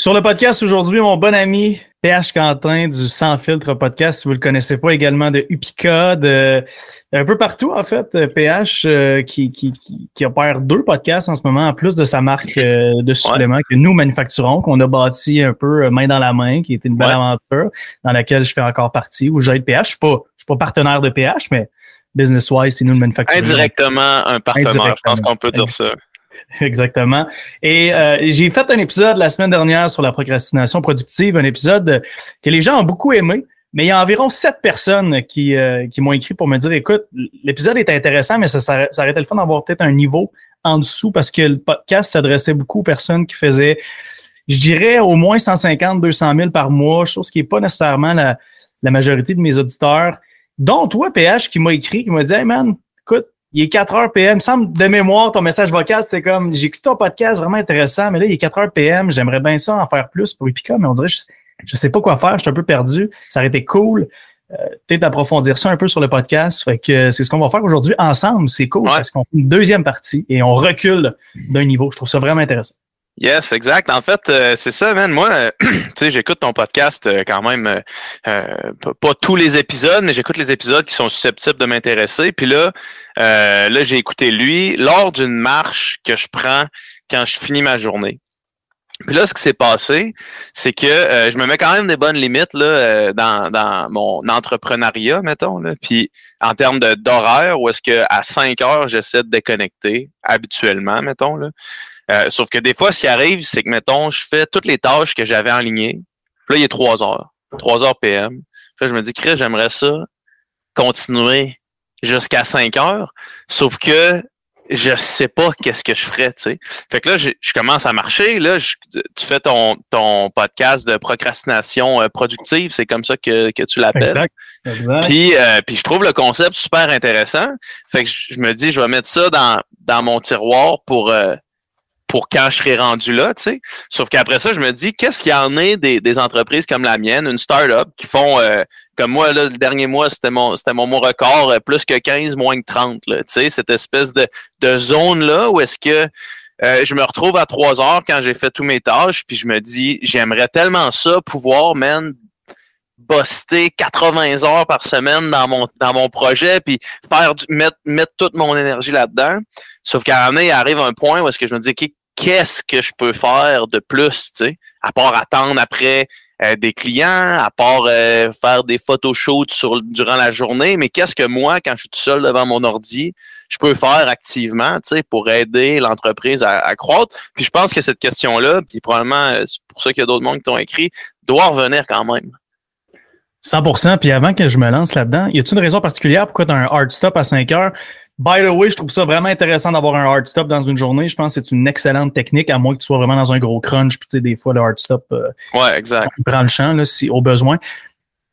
Sur le podcast aujourd'hui, mon bon ami PH Quentin du Sans Filtre Podcast, si vous le connaissez pas, également de Upica, de un peu partout en fait, PH euh, qui, qui, qui, opère deux podcasts en ce moment, en plus de sa marque euh, de suppléments que nous manufacturons, qu'on a bâti un peu euh, main dans la main, qui était une belle aventure dans laquelle je fais encore partie, où j'aide PH. Je suis pas, je suis pas partenaire de PH, mais business-wise, c'est nous le manufacturons. Indirectement un partenaire, je pense qu'on peut dire ça. Exactement. Et euh, j'ai fait un épisode la semaine dernière sur la procrastination productive, un épisode que les gens ont beaucoup aimé, mais il y a environ sept personnes qui, euh, qui m'ont écrit pour me dire, écoute, l'épisode est intéressant, mais ça, ça, ça aurait été le fun d'avoir peut-être un niveau en dessous parce que le podcast s'adressait beaucoup aux personnes qui faisaient, je dirais, au moins 150, 200 000 par mois, chose qui n'est pas nécessairement la, la majorité de mes auditeurs, dont toi, PH, qui m'a écrit, qui m'a dit, hey man, il est 4 heures PM. Il me semble de mémoire, ton message vocal, c'est comme j'ai écouté ton podcast vraiment intéressant, mais là, il est 4 heures PM. J'aimerais bien ça en faire plus pour Epica, mais on dirait je, je sais pas quoi faire, je suis un peu perdu. Ça aurait été cool. Euh, peut-être d'approfondir ça un peu sur le podcast. Fait que c'est ce qu'on va faire aujourd'hui ensemble. C'est cool parce qu'on fait une deuxième partie et on recule d'un niveau. Je trouve ça vraiment intéressant. Yes, exact. En fait, euh, c'est ça, man. Moi, euh, tu sais, j'écoute ton podcast euh, quand même, pas tous les épisodes, mais j'écoute les épisodes qui sont susceptibles de m'intéresser. Puis là, là, j'ai écouté lui lors d'une marche que je prends quand je finis ma journée. Puis là, ce qui s'est passé, c'est que je me mets quand même des bonnes limites là, dans, dans mon entrepreneuriat, mettons. Là. Puis en termes d'horaire, où est-ce que à 5 heures, j'essaie de déconnecter habituellement, mettons. Là. Euh, sauf que des fois, ce qui arrive, c'est que, mettons, je fais toutes les tâches que j'avais en ligne. Là, il est 3 heures. 3 heures PM. Là, je me dis, Chris, j'aimerais ça continuer jusqu'à 5 heures. Sauf que je sais pas qu'est-ce que je ferais, tu sais. Fait que là, je, commence à marcher. Là, tu fais ton, ton podcast de procrastination euh, productive, c'est comme ça que, que tu l'appelles. Exact. exact. Puis, euh, puis je trouve le concept super intéressant. Fait que je, me dis, je vais mettre ça dans, dans mon tiroir pour, pour quand je serai rendu là, tu sais. Sauf qu'après ça, je me dis, qu'est-ce qu'il y en a des, des entreprises comme la mienne, une start-up, qui font, euh, comme moi, là, le dernier mois, c'était mon, c'était mon, record, euh, plus que 15, moins que 30, tu sais, cette espèce de, de zone-là où est-ce que euh, je me retrouve à 3 heures quand j'ai fait tous mes tâches, puis je me dis, j'aimerais tellement ça, pouvoir, man, buster 80 heures par semaine dans mon dans mon projet puis faire mettre mettre toute mon énergie là-dedans sauf qu'à un moment il arrive un point où est-ce que je me dis qu'est-ce que je peux faire de plus, tu sais, à part attendre après euh, des clients, à part euh, faire des photoshoots sur, durant la journée, mais qu'est-ce que moi, quand je suis tout seul devant mon ordi, je peux faire activement, tu sais, pour aider l'entreprise à, croître? Puis je pense que cette question-là, puis probablement, euh, pour ça qu'il y a d'autres mondes qui t'ont écrit, doit revenir quand même. 100% Puis avant que je me lance là-dedans, y a-t-il une raison particulière pourquoi tu as un hard stop à 5 heures? By the way, je trouve ça vraiment intéressant d'avoir un hard stop dans une journée. Je pense que c'est une excellente technique, à moins que tu sois vraiment dans un gros crunch. Puis, tu sais, des fois, le hard stop euh, ouais, exact. prend le champ là, si, au besoin.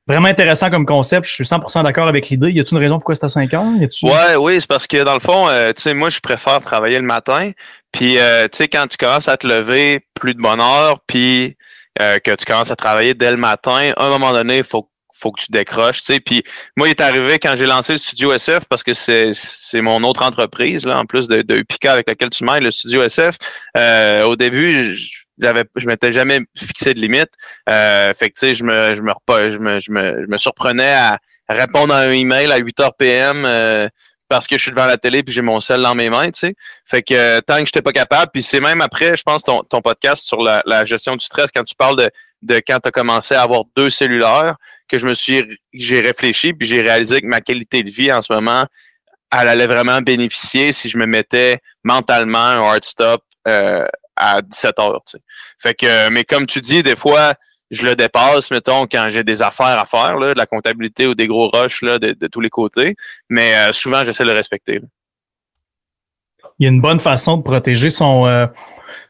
Vraiment intéressant comme concept. Je suis 100% d'accord avec l'idée. Y a-t-il une raison pourquoi c'est à 5 heures? Ouais, oui, c'est parce que dans le fond, euh, tu sais, moi, je préfère travailler le matin. Puis, euh, tu sais, quand tu commences à te lever plus de bonne heure, puis que tu commences à travailler dès le matin, à un moment donné, il faut faut que tu décroches, tu sais. Puis moi, il est arrivé quand j'ai lancé le studio SF parce que c'est, c'est mon autre entreprise, là, en plus de, de Upica avec laquelle tu m'aides, le studio SF. Euh, au début, j'avais, je m'étais jamais fixé de limite. Euh, fait que tu sais, je me, je me, je me, je me, je me surprenais à répondre à un email à 8 h PM. Euh, parce que je suis devant la télé puis j'ai mon sel dans mes mains, tu sais. Fait que euh, tant que j'étais pas capable, puis c'est même après, je pense, ton, ton podcast sur la, la, gestion du stress, quand tu parles de, de quand tu as commencé à avoir deux cellulaires, que je me suis j'ai réfléchi puis j'ai réalisé que ma qualité de vie en ce moment elle allait vraiment bénéficier si je me mettais mentalement un hard stop euh, à 17 heures. Fait que, mais comme tu dis, des fois, je le dépasse, mettons, quand j'ai des affaires à faire, là, de la comptabilité ou des gros rushs là, de, tous les côtés. Mais euh, souvent, j'essaie de le respecter. Il y a une bonne façon de protéger son, euh,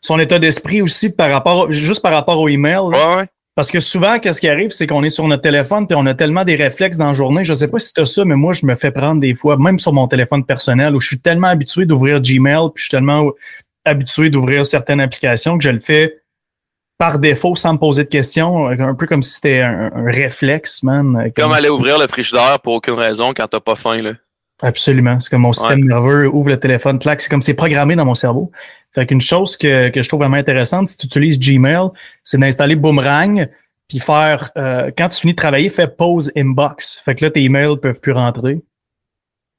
son état d'esprit aussi par rapport, juste par rapport au email. ouais. Parce que souvent, qu'est-ce qui arrive, c'est qu'on est sur notre téléphone puis on a tellement des réflexes dans la journée. Je sais pas si tu as ça, mais moi, je me fais prendre des fois, même sur mon téléphone personnel, où je suis tellement habitué d'ouvrir Gmail puis je suis tellement habitué d'ouvrir certaines applications que je le fais par défaut sans me poser de questions, un peu comme si c'était un, réflexe, man. Comme... aller ouvrir le frigidaire pour aucune raison quand t'as pas faim, là. Absolument. C'est comme mon système nerveux ouvre le téléphone, clac, c'est comme c'est programmé dans mon cerveau. Fait qu'une chose que, que je trouve vraiment intéressante, si tu utilises Gmail, c'est d'installer Boomerang, puis faire, euh, quand tu finis de travailler, fais pause inbox. Fait que là, tes emails peuvent plus rentrer.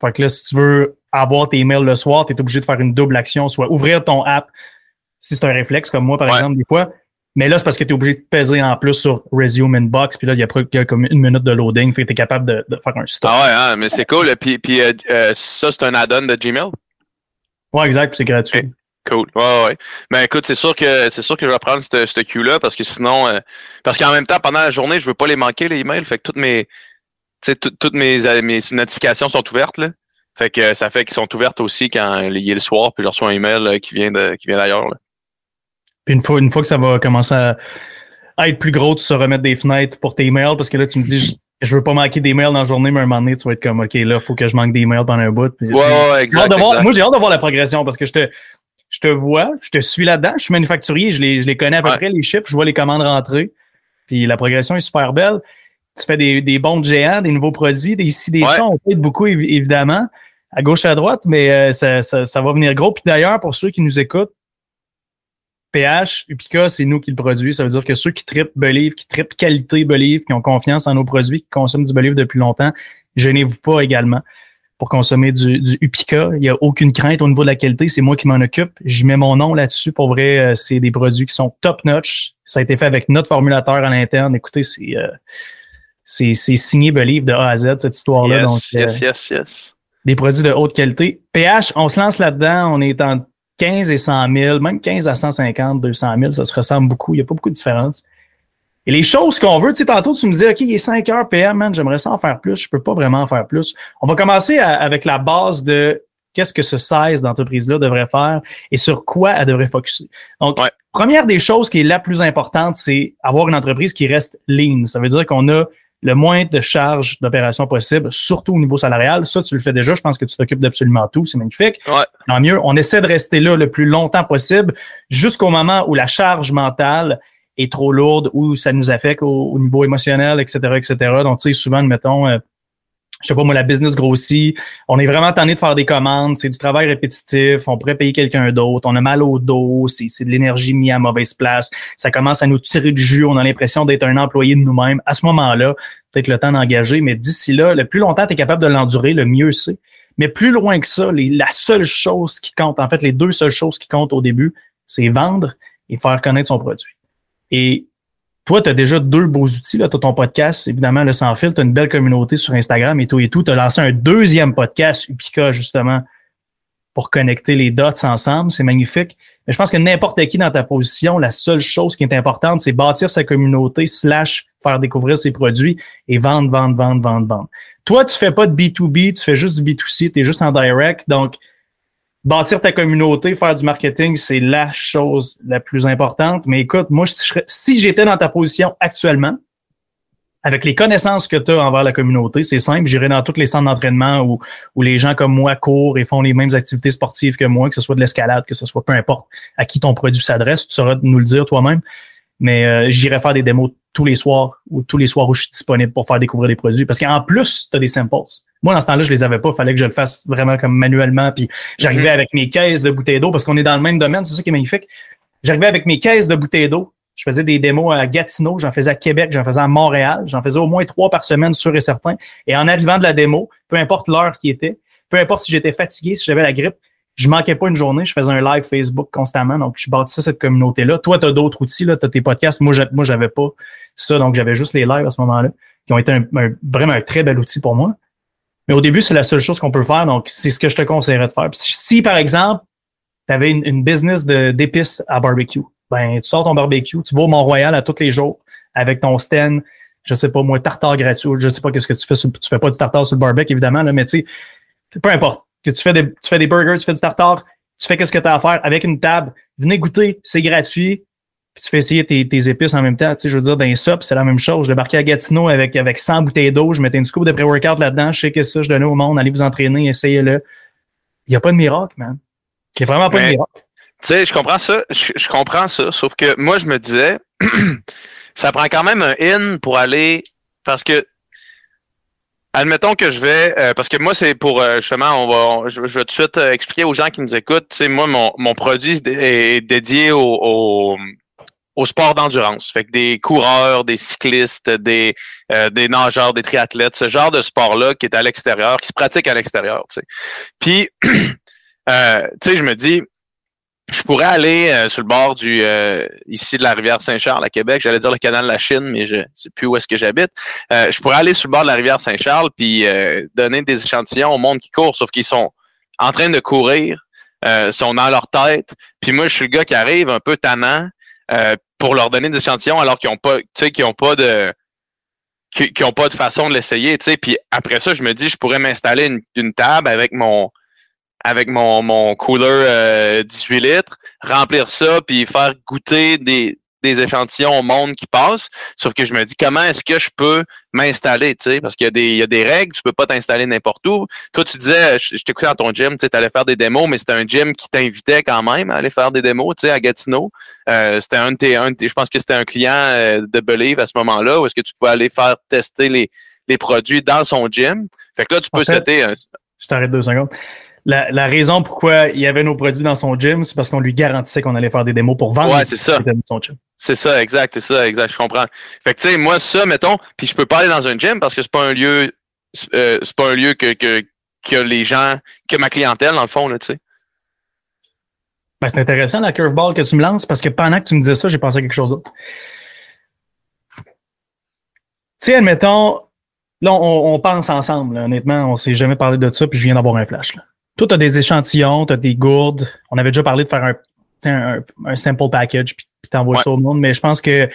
Fait que là, si tu veux avoir tes emails le soir, tu es obligé de faire une double action, soit ouvrir ton app, si c'est un réflexe comme moi, par exemple, des fois. Mais là, c'est parce que tu es obligé de peser en plus sur Resume Inbox, puis là, il y, a, comme une minute de loading, fait que tu es capable de, faire un stop. Ah ouais, hein, mais c'est cool. Puis, puis euh, euh, ça, c'est un add-on de Gmail? Ouais, exact, c'est gratuit. Cool. Ouais, ouais. Mais écoute, c'est sûr que c'est sûr que je vais prendre ce, ce cue-là parce que sinon, euh, parce qu'en même temps, pendant la journée, je veux pas les manquer, les emails. Fait que toutes mes, toutes mes, mes notifications sont ouvertes, là. Fait que ça fait qu'ils sont ouvertes aussi quand il est le soir, puis je reçois un email euh, qui vient de qui vient d'ailleurs. Puis une fois, une fois que ça va commencer à, être plus gros, tu sauras remettre des fenêtres pour tes emails parce que là, tu me dis je, veux pas manquer des mails dans la journée, mais à un moment donné, tu vas être comme OK, là, il faut que je manque des mails pendant un bout. ouais, ouais, exact, Moi, j'ai hâte de voir la progression parce que je te, je te vois, je te suis là-dedans. Je suis manufacturier, je les, je les connais à peu près, les chiffres, je vois les commandes rentrer. Puis la progression est super belle. Tu fais des, des bons géants, des nouveaux produits, des ici, des sons, on fait beaucoup, évidemment à gauche et à droite, mais euh, ça, ça, va venir gros. Puis d'ailleurs, pour ceux qui nous écoutent, PH, Upica, c'est nous qui le produisons. Ça veut dire que ceux qui tripent Believe, qui tripent qualité Believe, qui ont confiance en nos produits, qui consomment du Believe depuis longtemps, gênez-vous pas également pour consommer du, du Upica. Il n'y a aucune crainte au niveau de la qualité. C'est moi qui m'en occupe. J'y mets mon nom là-dessus. Pour vrai, euh, c'est des produits qui sont top-notch. Ça a été fait avec notre formulateur à l'interne. Écoutez, c'est euh, c'est signé Believe de A à Z, cette histoire-là. Yes, yes, yes, yes des produits de haute qualité. PH, on se lance là-dedans, on est en 15 et 100 000, même 15 à 150, 200 000, ça se ressemble beaucoup, il n'y a pas beaucoup de différence. Et les choses qu'on veut, tu sais, tantôt, tu me dis, OK, il est 5 heures PM, man, j'aimerais ça en faire plus, je peux pas vraiment en faire plus. On va commencer avec la base de qu'est-ce que ce 16 d'entreprise-là devrait faire et sur quoi elle devrait focuser. Donc, première des choses qui est la plus importante, c'est avoir une entreprise qui reste lean. Ça veut dire qu'on a le moins de charges d'opération possible, surtout au niveau salarial. Ça, tu le fais déjà. Je pense que tu t'occupes d'absolument tout. C'est magnifique. Ouais. Tant mieux. On essaie de rester là le plus longtemps possible jusqu'au moment où la charge mentale est trop lourde, où ça nous affecte au, niveau émotionnel, etc., etc. Donc, tu sais, souvent, mettons, euh, je sais pas moi, la business grossit, on est vraiment tanné de faire des commandes, c'est du travail répétitif, on pourrait payer quelqu'un d'autre, on a mal au dos, c'est de l'énergie mise à mauvaise place, ça commence à nous tirer du jus, on a l'impression d'être un employé de nous-mêmes. À ce moment-là, peut-être le temps d'engager, mais d'ici là, le plus longtemps tu es capable de l'endurer, le mieux c'est. Mais plus loin que ça, la seule chose qui compte, en fait, les deux seules choses qui comptent au début, c'est vendre et faire connaître son produit. Et toi, tu as déjà deux beaux outils. Tu as ton podcast, évidemment, le sans fil. Tu as une belle communauté sur Instagram et tout et tout. Tu as lancé un deuxième podcast, Upica, justement, pour connecter les dots ensemble. C'est magnifique. Mais je pense que n'importe qui dans ta position, la seule chose qui est importante, c'est bâtir sa communauté, slash faire découvrir ses produits et vendre, vendre, vendre, vendre, vendre. Toi, tu fais pas de B2B, tu fais juste du B2C, tu es juste en direct. Donc, bâtir ta communauté, faire du marketing, c'est la chose la plus importante. Mais écoute, moi, si j'étais dans ta position actuellement, avec les connaissances que tu as envers la communauté, c'est simple, j'irais dans tous les centres d'entraînement où, où les gens comme moi courent et font les mêmes activités sportives que moi, que ce soit de l'escalade, que ce soit peu importe à qui ton produit s'adresse, tu sauras nous le dire toi-même. Mais euh, j'irai faire des démos tous les soirs ou tous les soirs où je suis disponible pour faire découvrir des produits. Parce qu'en plus, tu as des samples. Moi, dans ce temps-là, je les avais pas. Il fallait que je le fasse vraiment comme manuellement. Puis j'arrivais mhm. avec mes caisses de bouteilles d'eau parce qu'on est dans le même domaine. C'est ça qui est magnifique. J'arrivais avec mes caisses de bouteilles d'eau. Je faisais des démos à Gatineau, j'en faisais à Québec, j'en faisais à Montréal. J'en faisais au moins trois par semaine, sûr et certain. Et en arrivant de la démo, peu importe l'heure qui était, peu importe si j'étais fatigué, si j'avais la grippe, je manquais pas une journée, je faisais un live Facebook constamment, donc je bâtissais cette communauté-là. Toi, tu as d'autres outils, tu as tes podcasts. Moi, moi, j'avais pas ça, donc j'avais juste les lives à ce moment-là, qui ont été vraiment un très bel outil pour moi. Mais au début, c'est la seule chose qu'on peut faire, donc c'est ce que je te conseillerais de faire. si, par exemple, tu avais une, business d'épices à barbecue, ben tu sors ton barbecue, tu vas au Mont-Royal à tous les jours avec ton stand, je sais pas moi, tartare gratuit, je sais pas qu'est-ce que tu fais, tu fais pas du tartare sur le barbecue, évidemment, là, mais tu sais, peu importe que tu fais des, tu fais des burgers, tu fais du tartare, tu fais qu'est-ce que tu as à faire avec une table. Venez goûter, c'est gratuit. Puis tu fais essayer tes, tes épices en même temps. Tu sais, je veux dire, dans les sops, c'est la même chose. Je débarquais à Gatineau avec, avec 100 bouteilles d'eau, je mettais une scoop de pré-workout là-dedans, je sais que ça, je donnais au monde, allez vous entraîner, essayez-le. Il n'y a pas de miracle, man. Il n'y a vraiment pas de miracle. Tu sais, je comprends ça, je, je, comprends ça, sauf que moi, je me disais, ça prend quand même un in pour aller, parce que admettons que je vais, euh, parce que moi, c'est pour, euh, justement, on va, je, vais tout de suite euh, expliquer aux gens qui nous écoutent, tu sais, moi, mon, mon produit est dédié au, au, au sport d'endurance. Fait que des coureurs, des cyclistes, des, des nageurs, des triathlètes, ce genre de sport-là qui est à l'extérieur, qui se pratique à l'extérieur. Puis, euh, tu sais, je me dis, je pourrais aller euh, sur le bord du euh, ici de la rivière Saint-Charles à Québec. J'allais dire le canal de la Chine, mais je sais plus où est-ce que j'habite. Euh, je pourrais aller sur le bord de la rivière Saint-Charles puis donner des échantillons au monde qui court, sauf qu'ils sont en train de courir, sont dans leur tête. Puis moi, je suis le gars qui arrive un peu tannant pour leur donner des échantillons alors qu'ils ont pas, qu'ils ont pas de qui, ont pas de façon de l'essayer, tu sais. Puis après ça, je me dis, je pourrais m'installer une, une table avec mon avec mon, mon cooler 18 euh, litres, remplir ça, puis faire goûter des, des échantillons au monde qui passe. Sauf que je me dis comment est-ce que je peux m'installer, tu sais, parce qu'il y a des, il y a des règles, tu peux pas t'installer n'importe où. Toi, tu disais, je, t'écoutais dans ton gym, tu sais, allais faire des démos, mais c'était un gym qui t'invitait quand même à aller faire des démos, tu sais, à Gatineau. Euh, c'était un de tes, un je pense que c'était un client euh, de Believe à ce moment-là, où est-ce que tu pouvais aller faire tester les, les produits dans son gym. Fait que là, tu peux en Je t'arrête deux secondes la, raison pourquoi il y avait nos produits dans son gym, c'est parce qu'on lui garantissait qu'on allait faire des démos pour vendre ouais, c'est ça. son gym. C'est ça, exact, c'est ça, exact, je comprends. Fait que tu sais, moi, ça, mettons, puis je peux pas aller dans un gym parce que c'est pas un lieu euh, c'est pas un lieu que, que, que les gens, que ma clientèle, dans le fond, là, tu sais. Ben, c'est intéressant la curveball que tu me lances parce que pendant que tu me disais ça, j'ai pensé à quelque chose d'autre. Tu sais, admettons, là, on, pense ensemble, honnêtement, on s'est jamais parlé de ça, puis je viens d'avoir un flash. Toi, tu as des échantillons, tu as des gourdes. On avait déjà parlé de faire un, un, simple package puis, t'envoies ça au monde, mais je pense que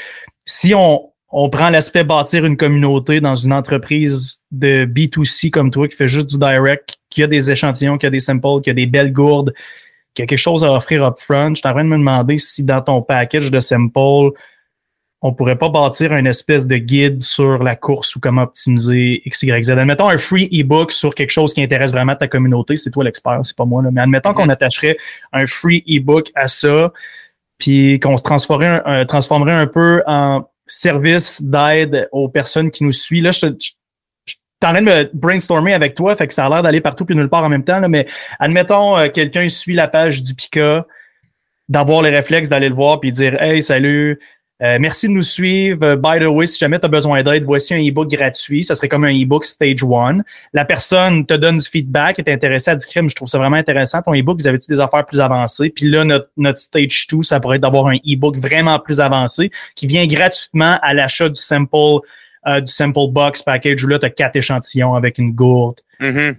si on, on prend l'aspect bâtir une communauté dans une entreprise de B2C comme toi qui fait juste du direct, qui a des échantillons, qui a des samples, qui a des belles gourdes, qui a quelque chose à offrir upfront, je suis en train de me demander si dans ton package de samples, on pourrait pas bâtir une espèce de guide sur la course ou comment optimiser X, Y, Z. Admettons un free ebook sur quelque chose qui intéresse vraiment ta communauté. C'est toi l'expert, c'est pas moi. Là. Mais admettons qu'on attacherait un free ebook à ça, puis qu'on se transformerait un, transformerait un peu en service d'aide aux personnes qui nous suivent. Là, je, je, je en train de me brainstormer avec toi, fait que ça a l'air d'aller partout puis nulle part en même temps. Là, mais admettons, euh, quelqu'un suit la page du Pika, d'avoir les réflexes d'aller le voir puis dire Hey, salut, euh, merci de nous suivre. Euh, by the way, si jamais tu as besoin d'aide, voici un e-book gratuit. Ça serait comme un e-book Stage 1. La personne te donne du feedback, est intéressée à dire je trouve ça vraiment intéressant. Ton e-book, vous avez-tu des affaires plus avancées? Puis là, notre, notre Stage 2, ça pourrait être d'avoir un e-book vraiment plus avancé qui vient gratuitement à l'achat du sample, euh, du sample box package où là, tu as quatre échantillons avec une gourde. Mm-hmm.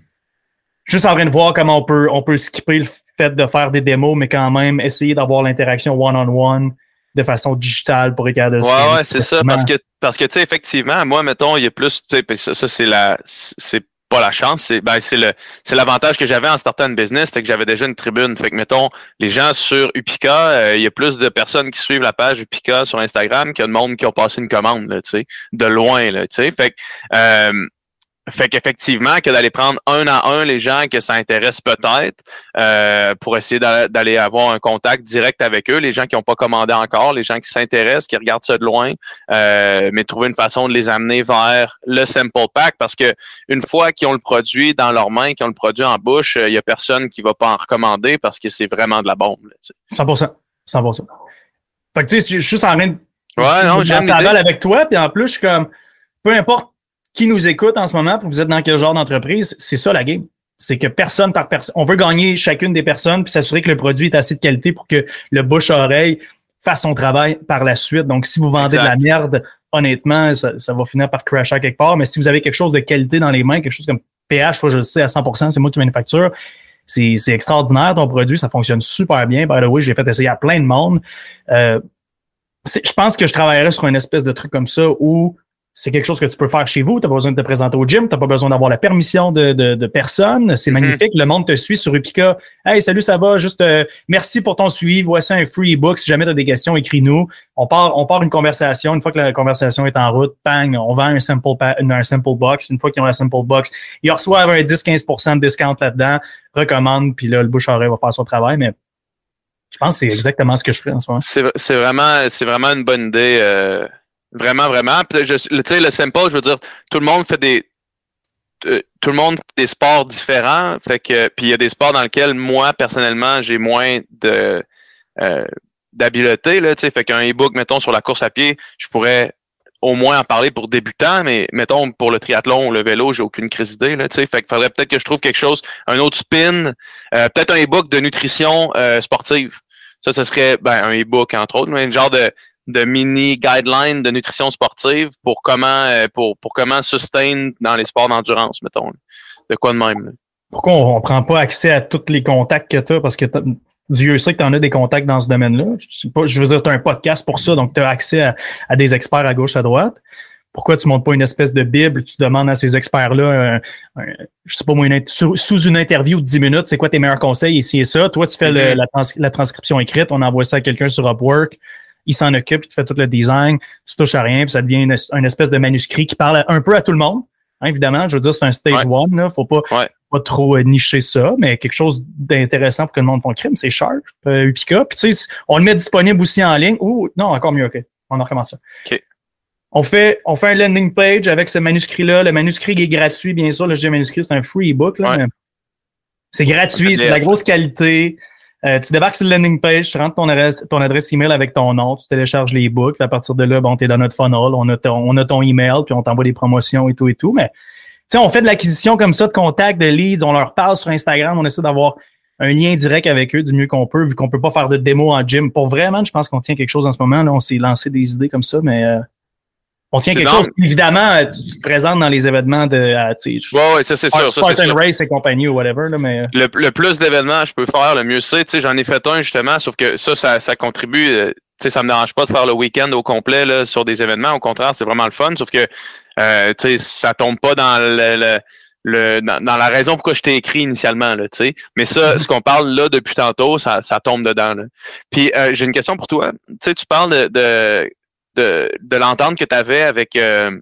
Juste en train de voir comment on peut, on peut skipper le fait de faire des démos, mais quand même essayer d'avoir l'interaction one-on-one de façon digitale pour regarder Ouais, ouais, c'est ça. Parce que, parce que, tu sais, effectivement, moi, mettons, il y a plus, tu sais, ça, c'est la, c'est pas la chance, c'est, ben, c'est le, c'est l'avantage que j'avais en startant une business, c'est que j'avais déjà une tribune. Fait que, mettons, les gens sur Upica, euh, il y a plus de personnes qui suivent la page Upica sur Instagram qu'il y a de monde qui ont passé une commande, tu sais, de loin, là, tu sais. Fait que, euh, fait qu'effectivement, que d'aller prendre un à un les gens que ça intéresse peut-être euh, pour essayer d'aller avoir un contact direct avec eux, les gens qui n'ont pas commandé encore, les gens qui s'intéressent, qui regardent ça de loin, euh, mais trouver une façon de les amener vers le sample pack parce que une fois qu'ils ont le produit dans leurs mains, qu'ils ont le produit en bouche, il y a personne qui va pas en recommander parce que c'est vraiment de la bombe. Là, 100%. 100%. Fait que tu sais, je suis juste en train de ouais, non, avec toi, puis en plus, je suis comme peu importe qui nous écoute en ce moment, pour vous êtes dans quel genre d'entreprise, c'est ça la game. C'est que personne par personne, on veut gagner chacune des personnes puis s'assurer que le produit est assez de qualité pour que le bouche-oreille fasse son travail par la suite. Donc, si vous vendez de la merde, honnêtement, ça, va finir par crasher quelque part. Mais si vous avez quelque chose de qualité dans les mains, quelque chose comme pH, je le sais à 100%, c'est moi qui manufacture. C'est, c'est extraordinaire ton produit, ça fonctionne super bien. By the way, j'ai fait essayer à plein de monde. Euh, je pense que je travaillerais sur une espèce de truc comme ça où c'est quelque chose que tu peux faire chez vous. Tu n'as pas besoin de te présenter au gym, tu n'as pas besoin d'avoir la permission de, de, de personne. C'est mhm. magnifique. Le monde te suit sur Upica. Hey, salut, ça va? Juste euh, merci pour ton suivi. Voici un free ebook. Si jamais tu as des questions, écris-nous. On part, on part une conversation. Une fois que la conversation est en route, bang, on vend un simple, un simple box. Une fois qu'ils ont la simple box, ils reçoivent un 10-15% de discount là-dedans, recommande, puis là, le bouche va faire son travail. Mais je pense que c'est exactement ce que je fais en ce moment. C'est vraiment, c'est vraiment une bonne idée. Euh Vraiment, vraiment. tu sais, le simple, je veux dire, tout le monde fait des. euh, tout le monde des sports différents. Fait que, puis il y a des sports dans lesquels moi, personnellement, j'ai moins de euh, d'habileté. Là, fait qu'un e-book, mettons, sur la course à pied, je pourrais au moins en parler pour débutants, mais mettons pour le triathlon ou le vélo, j'ai aucune crise d'idée. Là, fait qu'il faudrait peut-être que je trouve quelque chose, un autre spin, euh, peut-être un e-book de nutrition euh, sportive. Ça, ce serait ben, un e-book, entre autres, mais un genre de, de mini guideline de nutrition sportive pour comment euh, pour, pour comment sustain dans les sports d'endurance, mettons. De quoi de même. Pourquoi on, ne prend pas accès à tous les contacts que tu as? Parce que Dieu sait que tu en as des contacts dans ce domaine-là. Je, veux dire, tu as un podcast pour ça, donc tu as accès à, des experts à gauche, à droite. Pourquoi tu ne montes pas une espèce de Bible, tu demandes à ces experts-là, je sais pas moi, sous, une interview de 10 minutes, c'est quoi tes meilleurs conseils, ici et ça. Toi, tu fais mm-hmm. la, transcription écrite, on envoie ça à quelqu'un sur Upwork, il s'en occupe, il te fait tout le design, tu touches à rien, puis ça devient une, espèce de manuscrit qui parle un peu à tout le monde. Hein, évidemment, je veux dire, c'est un stage one, là, faut pas, pas trop euh, nicher ça, mais quelque chose d'intéressant pour que le monde fonde crime, c'est Sharp, euh, Upica. Puis tu sais, on le met disponible aussi en ligne. Ou non, encore mieux, OK. On en recommence ça. OK. On fait, on fait un landing page avec ce manuscrit-là. Le manuscrit est gratuit, bien sûr. Le jeu manuscrit, c'est un free ebook. C'est gratuit, c'est de la grosse qualité. Euh, tu débarques sur le landing page, tu rentres ton adresse, ton adresse email avec ton nom, tu télécharges les books. À partir de là, bon, tu es dans notre funnel, on a, ton, on a ton email, puis on t'envoie des promotions et tout et tout. Mais sais, on fait de l'acquisition comme ça de contacts, de leads, on leur parle sur Instagram, on essaie d'avoir un lien direct avec eux du mieux qu'on peut, vu qu'on peut pas faire de démo en gym. Pour vraiment, je pense qu'on tient quelque chose en ce moment. Là, on s'est lancé des idées comme ça, mais euh, on tient quelque chose. Évidemment, euh, tu te présentes dans les événements de. Euh, ouais, ouais, ça c'est sûr. Spartan Race et compagnie ou whatever. Là, mais... le, le plus d'événements je peux faire, le mieux c'est. J'en ai fait un justement, sauf que ça, ça, ça contribue. Euh, ça me dérange pas de faire le week-end au complet là, sur des événements. Au contraire, c'est vraiment le fun. Sauf que euh, ça tombe pas dans le, le, dans, la raison pourquoi je t'ai écrit initialement, là, tu sais. Mais ça, ce qu'on parle là depuis tantôt, ça, ça tombe dedans. Là. Puis euh, j'ai une question pour toi. Tu sais, tu parles de, de, de, de l'entente que tu avais avec euh,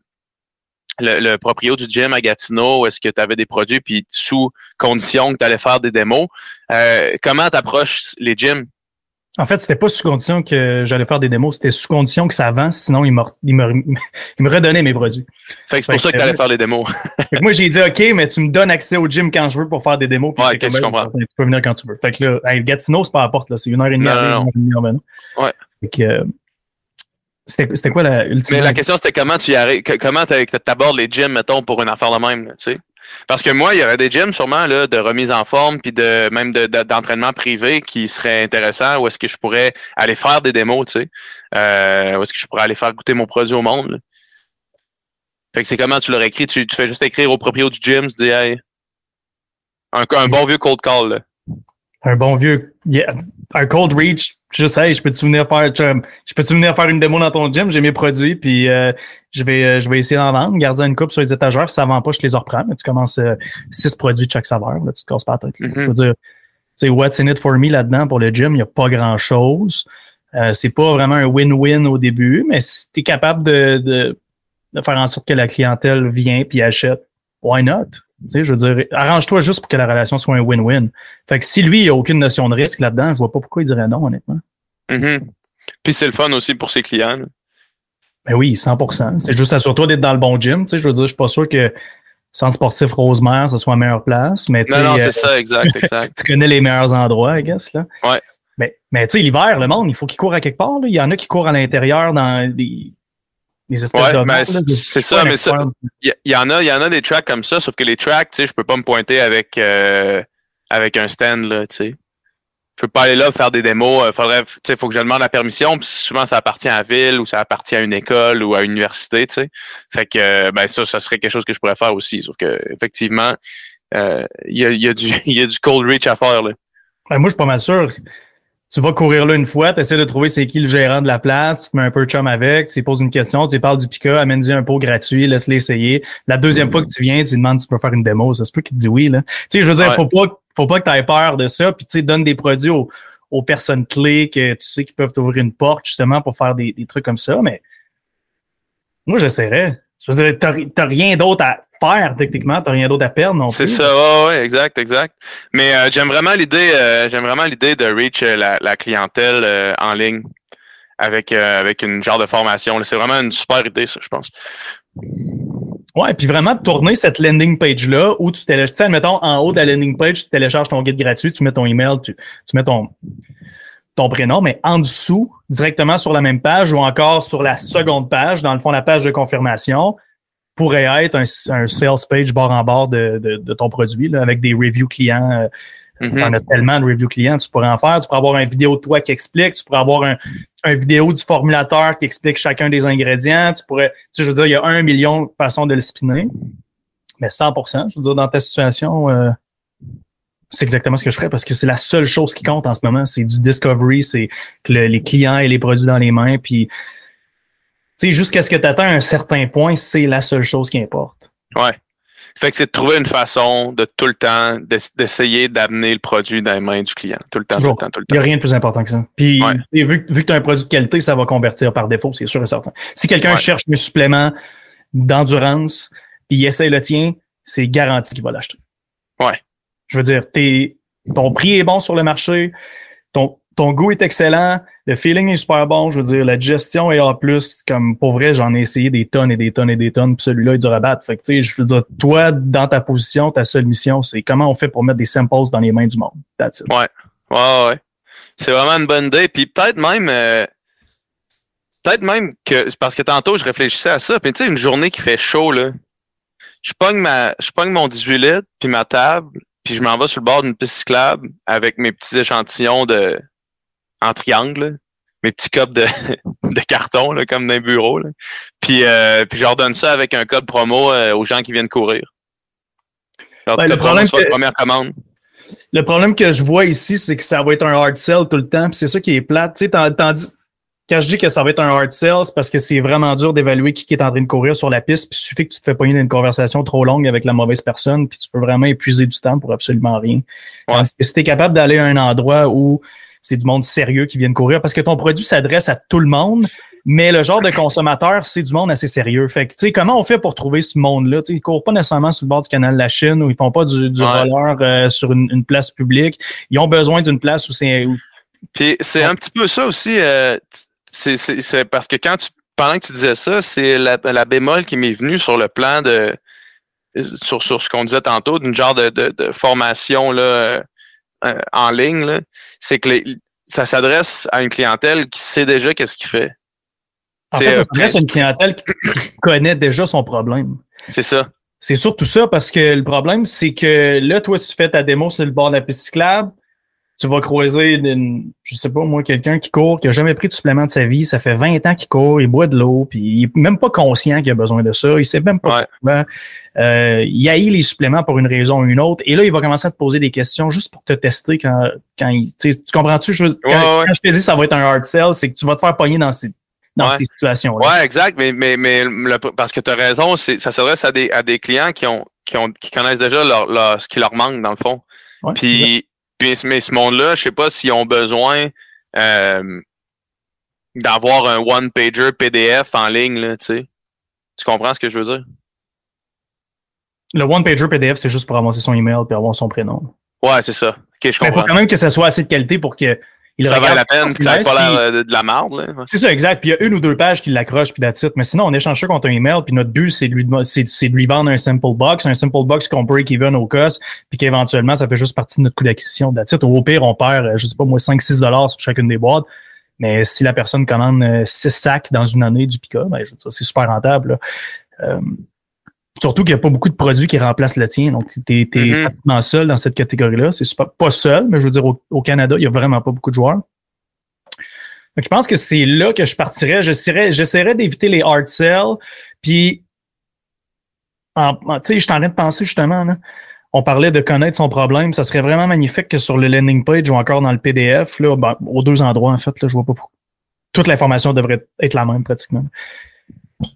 le, le proprio du gym à Gatineau, est-ce que tu avais des produits, puis sous condition que tu allais faire des démos. Euh, comment tu approches les gyms? En fait, c'était pas sous condition que j'allais faire des démos, c'était sous condition que ça avance, sinon il me, il me, me redonnait mes produits. Fait que c'est pour ça que tu allais faire les démos. moi, j'ai dit OK, mais tu me donnes accès au gym quand je veux pour faire des démos. Puis ouais, que je comprends. Tu peux venir quand tu veux. Fait que là, Gatineau, c'est pas à la porte, là. C'est une heure et demie une Ouais. Fait que, euh, c'était quoi la ultime? Mais la question, c'était comment tu y arrives, comment tu abordes les gyms, mettons, pour une affaire de même, tu sais? Parce que moi, il y aurait des gyms sûrement là, de remise en forme puis de même d'entraînement privé qui serait intéressant où est-ce que je pourrais aller faire des démos, tu sais? Euh, où est-ce que je pourrais aller faire goûter mon produit au monde. Fait que c'est comment tu l'aurais écrit? Tu, fais juste écrire au proprio du gym, tu dis hey, un, un bon vieux cold call. Là. Un bon vieux un cold reach je sais, je peux-tu venir faire, je peux-tu venir faire une démo dans ton gym, j'ai mes produits, puis euh, je vais euh, je vais essayer d'en vendre, garder une coupe sur les étagères, si ça vend pas, je les reprends, mais tu commences euh, six produits de chaque saveur, là, tu te casses pas la tête. Mm-hmm. Je veux dire, tu sais, what's in it for me là-dedans pour le gym, il n'y a pas grand-chose. Euh, c'est pas vraiment un win-win au début, mais si tu es capable de, de, de, faire en sorte que la clientèle vient puis achète, why not? Tu sais, je veux dire, arrange-toi juste pour que la relation soit un win-win. Fait que si lui, il a aucune notion de risque là-dedans, je vois pas pourquoi il dirait non, honnêtement. Mm-hmm. Puis c'est le fun aussi pour ses clients. Ben oui, 100% C'est juste assure-toi d'être dans le bon gym. Tu sais, je veux dire, je suis pas sûr que Centre sportif Rosemère, ce soit la meilleure place. Mais, non, non, c'est euh, ça, exact, exact. tu connais les meilleurs endroits, I guess. Là. Ouais. Mais, mais tu sais, l'hiver, le monde, il faut qu'il court à quelque part. Là. Il y en a qui courent à l'intérieur dans les, les espèces ouais, de. c'est ça, mais ça. Il y, en a, il y en a des tracks comme ça, sauf que les tracks, tu sais, je peux pas me pointer avec, euh, avec un stand, là, tu sais je peux pas aller là faire des démos. Il euh, faudrait, tu faut que je demande la permission. Puis souvent, ça appartient à la ville ou ça appartient à une école ou à une université, tu sais. Fait que, euh, ben ça, ça serait quelque chose que je pourrais faire aussi. Sauf que, effectivement, euh, il y, a, y, a du, y a du cold reach à faire, là. moi, je suis pas mal sûr. Tu vas courir là une fois, tu essaies de trouver c'est qui le gérant de la place, tu te mets un peu de chum avec, tu lui poses une question, tu lui parles du Pika, amène-lui un pot gratuit, laisse-le essayer. La deuxième fois que tu viens, tu lui demandes si tu peux faire une démo. Ça se peut qu'il te dit oui. Là. Tu sais, je veux dire, faut pas faut pas que tu aies peur de ça. Puis, tu sais, donne des produits aux, aux, personnes clés que tu sais qui peuvent t'ouvrir une porte, justement, pour faire des, des trucs comme ça. Mais moi, j'essaierais. Je veux dire, t'as rien d'autre à faire, techniquement. T'as rien d'autre à perdre non plus. C'est ça, ouais, exact, exact. Mais euh, j'aime vraiment l'idée, euh, j'aime vraiment l'idée de reach euh, la, la, clientèle en ligne avec, avec une genre de formation. C'est vraiment une super idée, ça, je pense. Ouais, puis vraiment tourner cette landing page-là où tu télécharges, admettons, en haut de la landing page, tu télécharges ton guide gratuit, tu mets ton email, tu, tu mets ton, ton prénom, mais en dessous, directement sur la même page ou encore sur la seconde page, dans le fond, la page de confirmation, pourrait être un, un sales page bord en bord de, de, de ton produit, là, avec des reviews clients. Mm -hmm. Tu as tellement de reviews clients, tu pourrais en faire. Tu pourrais avoir une vidéo de toi qui explique, tu pourrais avoir un, un vidéo du formulateur qui explique chacun des ingrédients. Tu pourrais, tu sais, je veux dire, il y a un million de façons de le spinner. Mais 100 je veux dire, dans ta situation, euh, c'est exactement ce que je ferais parce que c'est la seule chose qui compte en ce moment. C'est du discovery, c'est que le, les clients aient les produits dans les mains. Puis, sais, jusqu'à ce que tu atteins un certain point, c'est la seule chose qui importe. Ouais. Fait que c'est de trouver une façon de tout le temps d'essayer d'amener le produit dans les mains du client. Tout le temps, Toujours. tout le temps, tout le Il n'y temps. a rien de plus important que ça. Puis, Ouais. vu, vu que tu as un produit de qualité, ça va convertir par défaut, c'est sûr et certain. Si quelqu'un Ouais. cherche un supplément d'endurance, puis il essaie le tien, c'est garanti qu'il va l'acheter. Ouais. Je veux dire, ton prix est bon sur le marché, ton, ton goût est excellent, le feeling est super bon, je veux dire, la gestion est A+, comme pour vrai, j'en ai essayé des tonnes et des tonnes et des tonnes, puis celui-là est dur à battre. Fait que, tu sais, je veux dire, toi, dans ta position, ta seule mission, c'est comment on fait pour mettre des samples dans les mains du monde. That's it. Ouais, ouais. C'est vraiment une bonne idée. Puis peut-être même, euh, peut-être même que, parce que tantôt, je réfléchissais à ça. Puis tu sais, une journée qui fait chaud, là, je pogne, ma, je pogne mon 18 litres, puis ma table, puis je m'en vais sur le bord d'une piste cyclable avec mes petits échantillons de, en triangle, mes petits copes de, de carton, là, comme. Là. Puis, euh, puis je leur donne ça avec un code promo euh, aux gens qui viennent courir. Alors, Ben, le problème, que- première commande. Le problème que je vois ici, c'est que ça va être un hard sell tout le temps. puis C'est ça qui est plate. Tu sais, tandis- quand je dis que ça va être un hard sell, c'est parce que c'est vraiment dur d'évaluer qui est en train de courir sur la piste. Puis il suffit que tu te fais pogner une conversation trop longue avec la mauvaise personne, puis tu peux vraiment épuiser du temps pour absolument rien. Ouais. Tandis que si tu es capable d'aller à un endroit où c'est du monde sérieux qui vient de courir, parce que ton produit s'adresse à tout le monde, mais le genre de consommateur, c'est du monde assez sérieux. Fait que, tu sais, comment on fait pour trouver ce monde-là? Tu sais, ils courent pas nécessairement sur le bord du canal de la Chine ou ils font pas du, du Ouais. roller euh, sur une, une place publique. Ils ont besoin d'une place où c'est. où- Puis c'est un petit peu ça aussi. euh, c'est- parce que quand tu pendant que tu disais ça, c'est la, la bémol qui m'est venue sur le plan de sur, sur ce qu'on disait tantôt, d'une genre de, de, de formation là, euh, en ligne. là. C'est que les- ça s'adresse à une clientèle qui sait déjà qu'est-ce qu'il fait. En fait, euh, ça reste une clientèle qui connaît déjà son problème. C'est ça. C'est surtout ça parce que le problème, c'est que là, toi, si tu fais ta démo sur le bord de la piste cyclable, tu vas croiser, une, je sais pas moi, quelqu'un qui court, qui a jamais pris de supplément de sa vie, ça fait 20 ans qu'il court, il boit de l'eau, puis il est même pas conscient qu'il a besoin de ça, il sait même pas Ouais. Euh, il haït les suppléments pour une raison ou une autre, et là, il va commencer à te poser des questions juste pour te tester quand, quand il, tu comprends-tu? Je, quand, Ouais, ouais. quand je te dis ça va être un hard sell, c'est que tu vas te faire pogner dans ces, dans ces situations-là. Ouais, exact. Mais, mais, mais le- parce que tu as raison, c'est, ça s'adresse à des, à des clients qui ont, qui ont, qui connaissent déjà leur, leur- ce qui leur manque dans le fond. Ouais. Puis, puis mais ce monde-là, je sais pas s'ils ont besoin euh, d'avoir un one-pager PDF en ligne, là, tu sais. Tu comprends ce que je veux dire? Le one-pager PDF, c'est juste pour avancer son email puis avoir son prénom. Ouais, c'est ça. Je il faut quand même que ça soit assez de qualité pour que il Ça vaut regarde la peine, ça qu'il pas l'air euh, de la marde. C'est ça, exact. Puis il y a une ou deux pages qui l'accrochent, puis that's it. Mais sinon, on échange ça contre un email, puis notre but, c'est de lui, c'est, de vendre un simple box, un simple box qu'on break even au cost, puis qu'éventuellement, ça fait juste partie de notre coût d'acquisition. That's it. Au pire, on perd, euh, je sais pas moi, 5-6 dollars sur chacune des boîtes. Mais si la personne commande 6 sacs dans une année du Pika, ben, c'est super rentable. là. Euh, surtout qu'il n'y a pas beaucoup de produits qui remplacent le tien. Donc, tu es, pratiquement seul dans cette catégorie-là. C'est super, pas seul, mais je veux dire, au, au Canada, il n'y a vraiment pas beaucoup de joueurs. Que je pense que c'est là que je partirais. J'essaierais, j'essaierais d'éviter les hard sell. Puis, en, en- tu sais, je suis en train de penser justement, là, on parlait de connaître son problème. Ça serait vraiment magnifique que sur le landing page ou encore dans le PDF, là, ben, aux deux endroits, en fait, là, je vois pas pourquoi. Toute l'information devrait être la même pratiquement.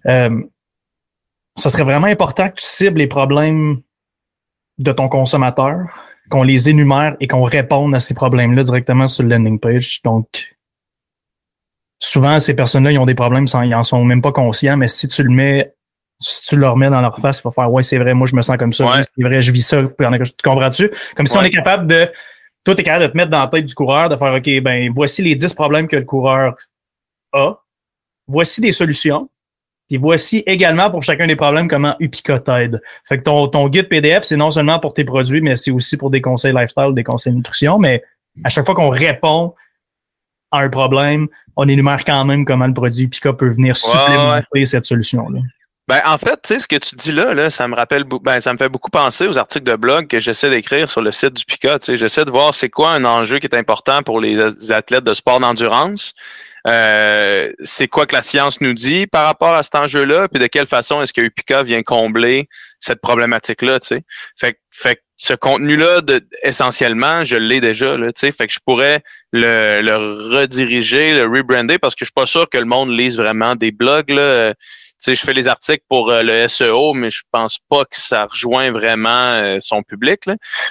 Euh, ça serait vraiment important que tu cibles les problèmes de ton consommateur, qu'on les énumère et qu'on réponde à ces problèmes-là directement sur le landing page. Donc, souvent, ces personnes-là, ils ont des problèmes sans, ils en sont même pas conscients, mais si tu le mets, si tu leur mets dans leur face, il va faire, ouais, c'est vrai, moi, je me sens comme ça, Ouais. c'est vrai, je vis ça, pendant que je- tu comprends-tu? Comme si Ouais. on est capable de, toi, t'es capable de te mettre dans la tête du coureur, de faire, OK, ben, voici les 10 problèmes que le coureur a. Voici des solutions. Puis voici également pour chacun des problèmes comment Upica t'aide. Fait que ton, ton guide PDF, c'est non seulement pour tes produits, mais c'est aussi pour des conseils lifestyle, des conseils nutrition. Mais à chaque fois qu'on répond à un problème, on énumère quand même comment le produit Upica peut venir supplémenter cette solution-là. Ben, en fait, tu sais, ce que tu dis là, là, ça me rappelle, ben, ça me fait beaucoup penser aux articles de blog que j'essaie d'écrire sur le site du PICA. Tu sais, j'essaie de voir c'est quoi un enjeu qui est important pour les athlètes de sport d'endurance. Euh, c'est quoi que la science nous dit par rapport à cet enjeu-là, puis de quelle façon est-ce que UPICA vient combler cette problématique-là, tu sais? Fait, fait ce contenu-là, essentiellement, je l'ai déjà, tu sais? Fait que je pourrais le, rediriger, le rebrander, parce que je suis pas sûr que le monde lise vraiment des blogs, là sais, je fais les articles pour euh, le SEO, mais je pense pas que ça rejoint vraiment euh, son public.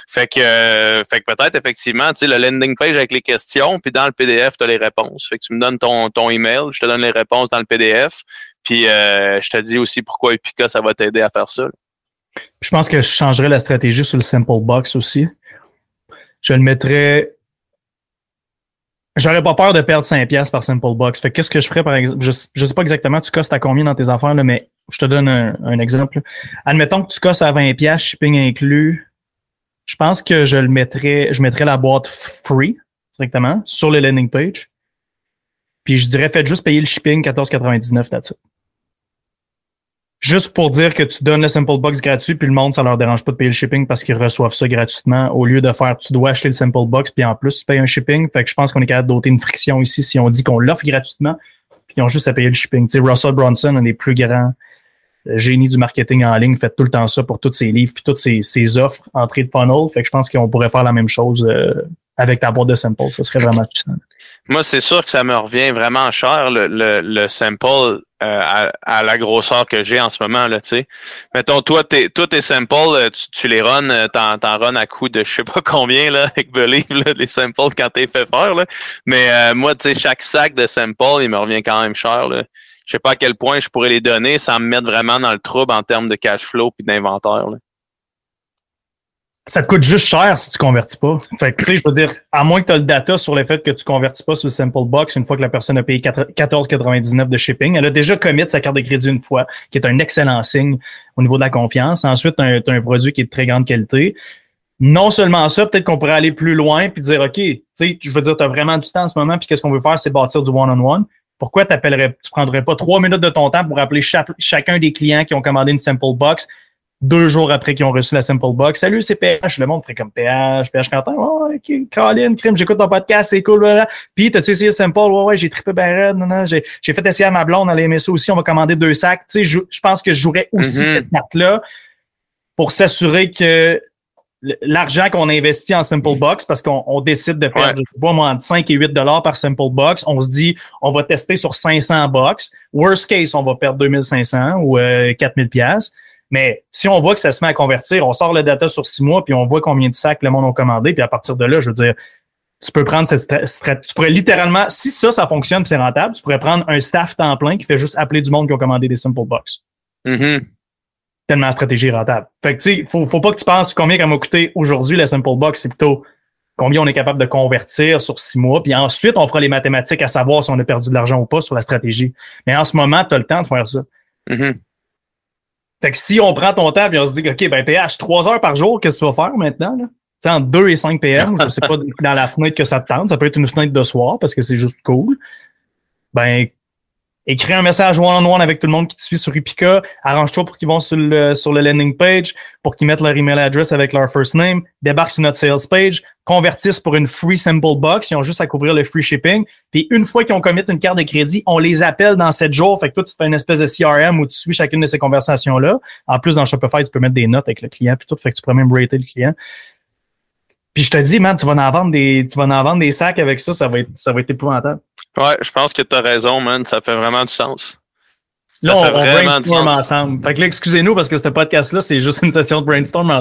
Fait que, euh, fait que peut-être effectivement, tu sais, le landing page avec les questions, puis dans le PDF, tu as les réponses. Fait que tu me donnes ton, ton email, je te donne les réponses dans le PDF, puis je te dis aussi pourquoi Epica, ça va t'aider à faire ça. Je pense que je changerais la stratégie sur le Simple Box aussi. Je le mettrais J'aurais pas peur de perdre 5 pièces par Simple Box. Fait qu'est-ce que je ferais par exemple? Je, je sais pas exactement tu costes à combien dans tes affaires, là, mais je te donne un, exemple. Admettons que tu costes à 20 pièces, shipping inclus. Je pense que je le mettrais, je mettrais la boîte free directement sur le landing page. Puis je dirais, faites juste payer le shipping 14,99 là-dessus juste pour dire que tu donnes le Simple Box gratuit, puis le monde, ça leur dérange pas de payer le shipping parce qu'ils reçoivent ça gratuitement, au lieu de faire tu dois acheter le Simple Box, puis en plus, tu payes un shipping. Fait que je pense qu'on est capable d'ôter une friction ici si on dit qu'on l'offre gratuitement, puis ils ont juste à payer le shipping. Tu sais, Russell Bronson, un des plus grands génies du marketing en ligne, fait tout le temps ça pour tous ses livres, puis toutes ses, offres entrées de funnel. Fait que je pense qu'on pourrait faire la même chose euh, avec ta boîte de Simple. Ça serait vraiment puissant. Moi, c'est sûr que ça me revient vraiment cher, le, le, le Simple, euh, à, la grosseur que j'ai en ce moment. Là. Mettons, toi, tes, toi, tes Simple, euh, tu, les runs, t'en, t'en runs à coup de je sais pas combien là, avec Believe, là, les Simple quand t'es fait faire. Mais moi, tu sais, chaque sac de Simple, il me revient quand même cher. Je sais pas à quel point je pourrais les donner sans me mettre vraiment dans le trouble en termes de cash flow et d'inventaire. Ça te coûte juste cher si tu convertis pas. Fait que, tu sais, je veux dire, à moins que tu aies le data sur le fait que tu convertis pas sur le Simple Box une fois que la personne a payé 14,99 de shipping. Elle a déjà commis sa carte de crédit une fois, qui est un excellent signe au niveau de la confiance. Ensuite, tu as, un produit qui est de très grande qualité. Non seulement ça, peut-être qu'on pourrait aller plus loin puis dire, OK, tu sais, je veux dire, tu as vraiment du temps en ce moment, puis qu'est-ce qu'on veut faire, c'est bâtir du one-on-one. Pourquoi t'appellerais, tu prendrais pas trois minutes de ton temps pour appeler chacun des clients qui ont commandé une Simple Box, deux jours après qu'ils ont reçu la Simple Box? Salut, c'est PH. Le monde ferait comme PH, PH Quentin. Oh, ok, Colin, crime, j'écoute ton podcast, c'est cool. Voilà. Puis, t'as-tu essayé Simple? Ouais, ouais, j'ai trippé ben non, non, j'ai, j'ai fait essayer à ma blonde, elle a aimé ça aussi. On va commander deux sacs. Tu sais, je, je pense que je jouerais aussi mm-hmm. cette carte-là pour s'assurer que l'argent qu'on investit en Simple Box, parce qu'on on décide de perdre, je sais pas moi, entre 5 et 8 dollars par Simple Box, on se dit, on va tester sur 500 box. Worst case, on va perdre 2500 ou euh, 4000 pièces mais si on voit que ça se met à convertir, on sort le data sur six mois, puis on voit combien de sacs le monde a commandé, puis à partir de là, je veux dire, tu peux prendre cette tu pourrais littéralement, si ça, ça fonctionne, c'est rentable, tu pourrais prendre un staff temps plein qui fait juste appeler du monde qui a commandé des Simple Box. Mm-hmm. Tellement la stratégie rentable. Fait que tu sais, faut, faut pas que tu penses combien ça m'a coûté aujourd'hui la Simple Box, c'est plutôt combien on est capable de convertir sur six mois, puis ensuite on fera les mathématiques à savoir si on a perdu de l'argent ou pas sur la stratégie. Mais en ce moment, tu as le temps de faire ça. Mm-hmm. Fait que si on prend ton temps et on se dit, OK, ben PH, trois heures par jour, qu'est-ce que tu vas faire maintenant? Là? sais, entre 2 et 5 PM, je sais pas dans la fenêtre que ça te tente. Ça peut être une fenêtre de soir parce que c'est juste cool. Ben, écris un message one-on-one avec tout le monde qui te suit sur Epica. Arrange-toi pour qu'ils vont sur le, sur le landing page, pour qu'ils mettent leur email address avec leur first name, débarquent sur notre sales page, convertissent pour une free simple box. Ils ont juste à couvrir le free shipping. Puis une fois qu'ils ont commis une carte de crédit, on les appelle dans 7 jours. Fait que toi, tu fais une espèce de CRM où tu suis chacune de ces conversations-là. En plus, dans Shopify, tu peux mettre des notes avec le client puis tout. Fait que tu peux même rater le client. Puis je te dis, man, tu vas en vendre des, tu vas en vendre des sacs avec ça, ça va être, ça va être épouvantable. Ouais, je pense que tu as raison, man. Ça fait vraiment du sens. Là, on, brainstorm ensemble. Fait que là, excusez-nous parce que ce podcast-là, c'est juste une session de brainstorm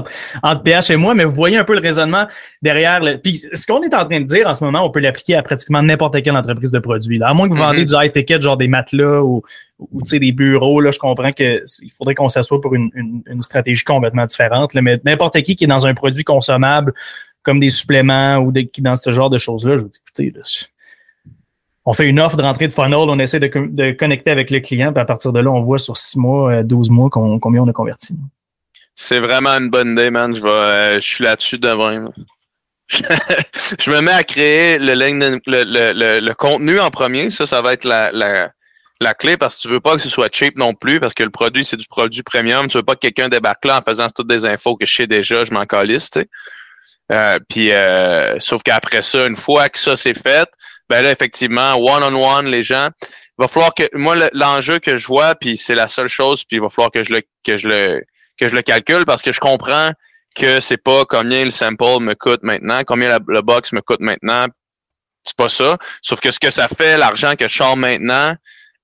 entre, PH et moi, mais vous voyez un peu le raisonnement derrière. Le... Puis ce qu'on est en train de dire en ce moment, on peut l'appliquer à pratiquement n'importe quelle entreprise de produits. Là. À moins que vous vendez mm-hmm. du high ticket, genre des matelas ou, ou des bureaux, là, je comprends qu'il faudrait qu'on s'assoie pour une, une, stratégie complètement différente. Là, mais n'importe qui qui est dans un produit consommable comme des suppléments ou qui dans ce genre de choses-là, je vous dis, écoutez, là, on fait une offre de rentrée de funnel, on essaie de, de, connecter avec le client, puis à partir de là, on voit sur six mois, 12 mois combien on a converti. C'est vraiment une bonne idée, man. Je, vais, je suis là-dessus demain. je me mets à créer le, le, le, le, contenu en premier. Ça, ça va être la, la, la, clé parce que tu veux pas que ce soit cheap non plus parce que le produit, c'est du produit premium. Tu veux pas que quelqu'un débarque là en faisant toutes des infos que je sais déjà, je m'en calisse. Euh, puis, euh, sauf qu'après ça, une fois que ça c'est fait, ben là, effectivement, one-on-one, les gens, il va falloir que, moi, l'enjeu que je vois, puis c'est la seule chose, puis il va falloir que je le, que je le, que je le calcule parce que je comprends que c'est pas combien le sample me coûte maintenant, combien le box me coûte maintenant. C'est pas ça. Sauf que ce que ça fait, l'argent que je sors maintenant,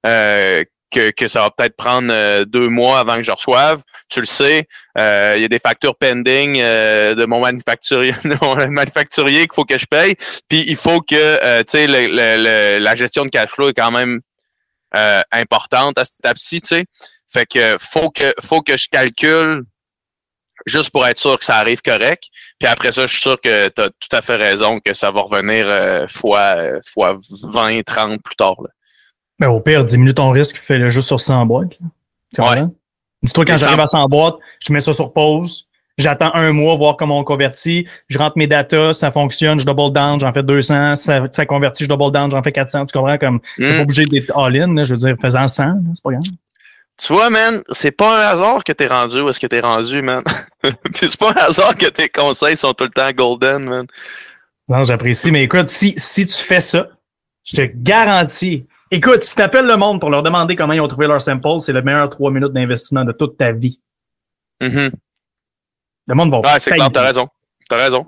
euh, que, que ça va peut-être prendre euh, deux mois avant que je reçoive. Tu le sais, euh, il y a des factures pending de mon manufacturier, de mon manufacturier qu'il faut que je paye. Puis il faut que, tu sais, la gestion de cash flow est quand même importante à cette étape-ci, tu sais. Fait que faut que faut que je calcule juste pour être sûr que ça arrive correct. Puis après ça, je suis sûr que tu as tout à fait raison que ça va revenir euh, fois, fois 20, 30 plus tard. Là. Mais au pire, diminue ton risque, fais-le juste sur 100 boîtes. Ouais. Dis-toi, quand j'arrive à 100 boîtes, je mets ça sur pause. J'attends un mois, voir comment on convertit. Je rentre mes datas, ça fonctionne, je double down, j'en fais 200, ça, ça convertit, je double down, j'en fais 400. Tu comprends? Comme, mm. pas obligé d'être all-in, je veux dire, faisant 100, c'est pas grave. Tu vois, man, c'est pas un hasard que t'es rendu où est-ce que t'es rendu, man. Puis c'est pas un hasard que tes conseils sont tout le temps golden, man. Non, j'apprécie, mais écoute, si, si tu fais ça, je te garantis. Écoute, si t'appelles le monde pour leur demander comment ils ont trouvé leur sample, c'est le meilleur trois minutes d'investissement de toute ta vie. Mm Le monde va Ouais, c'est clair, t'as raison. T'as raison.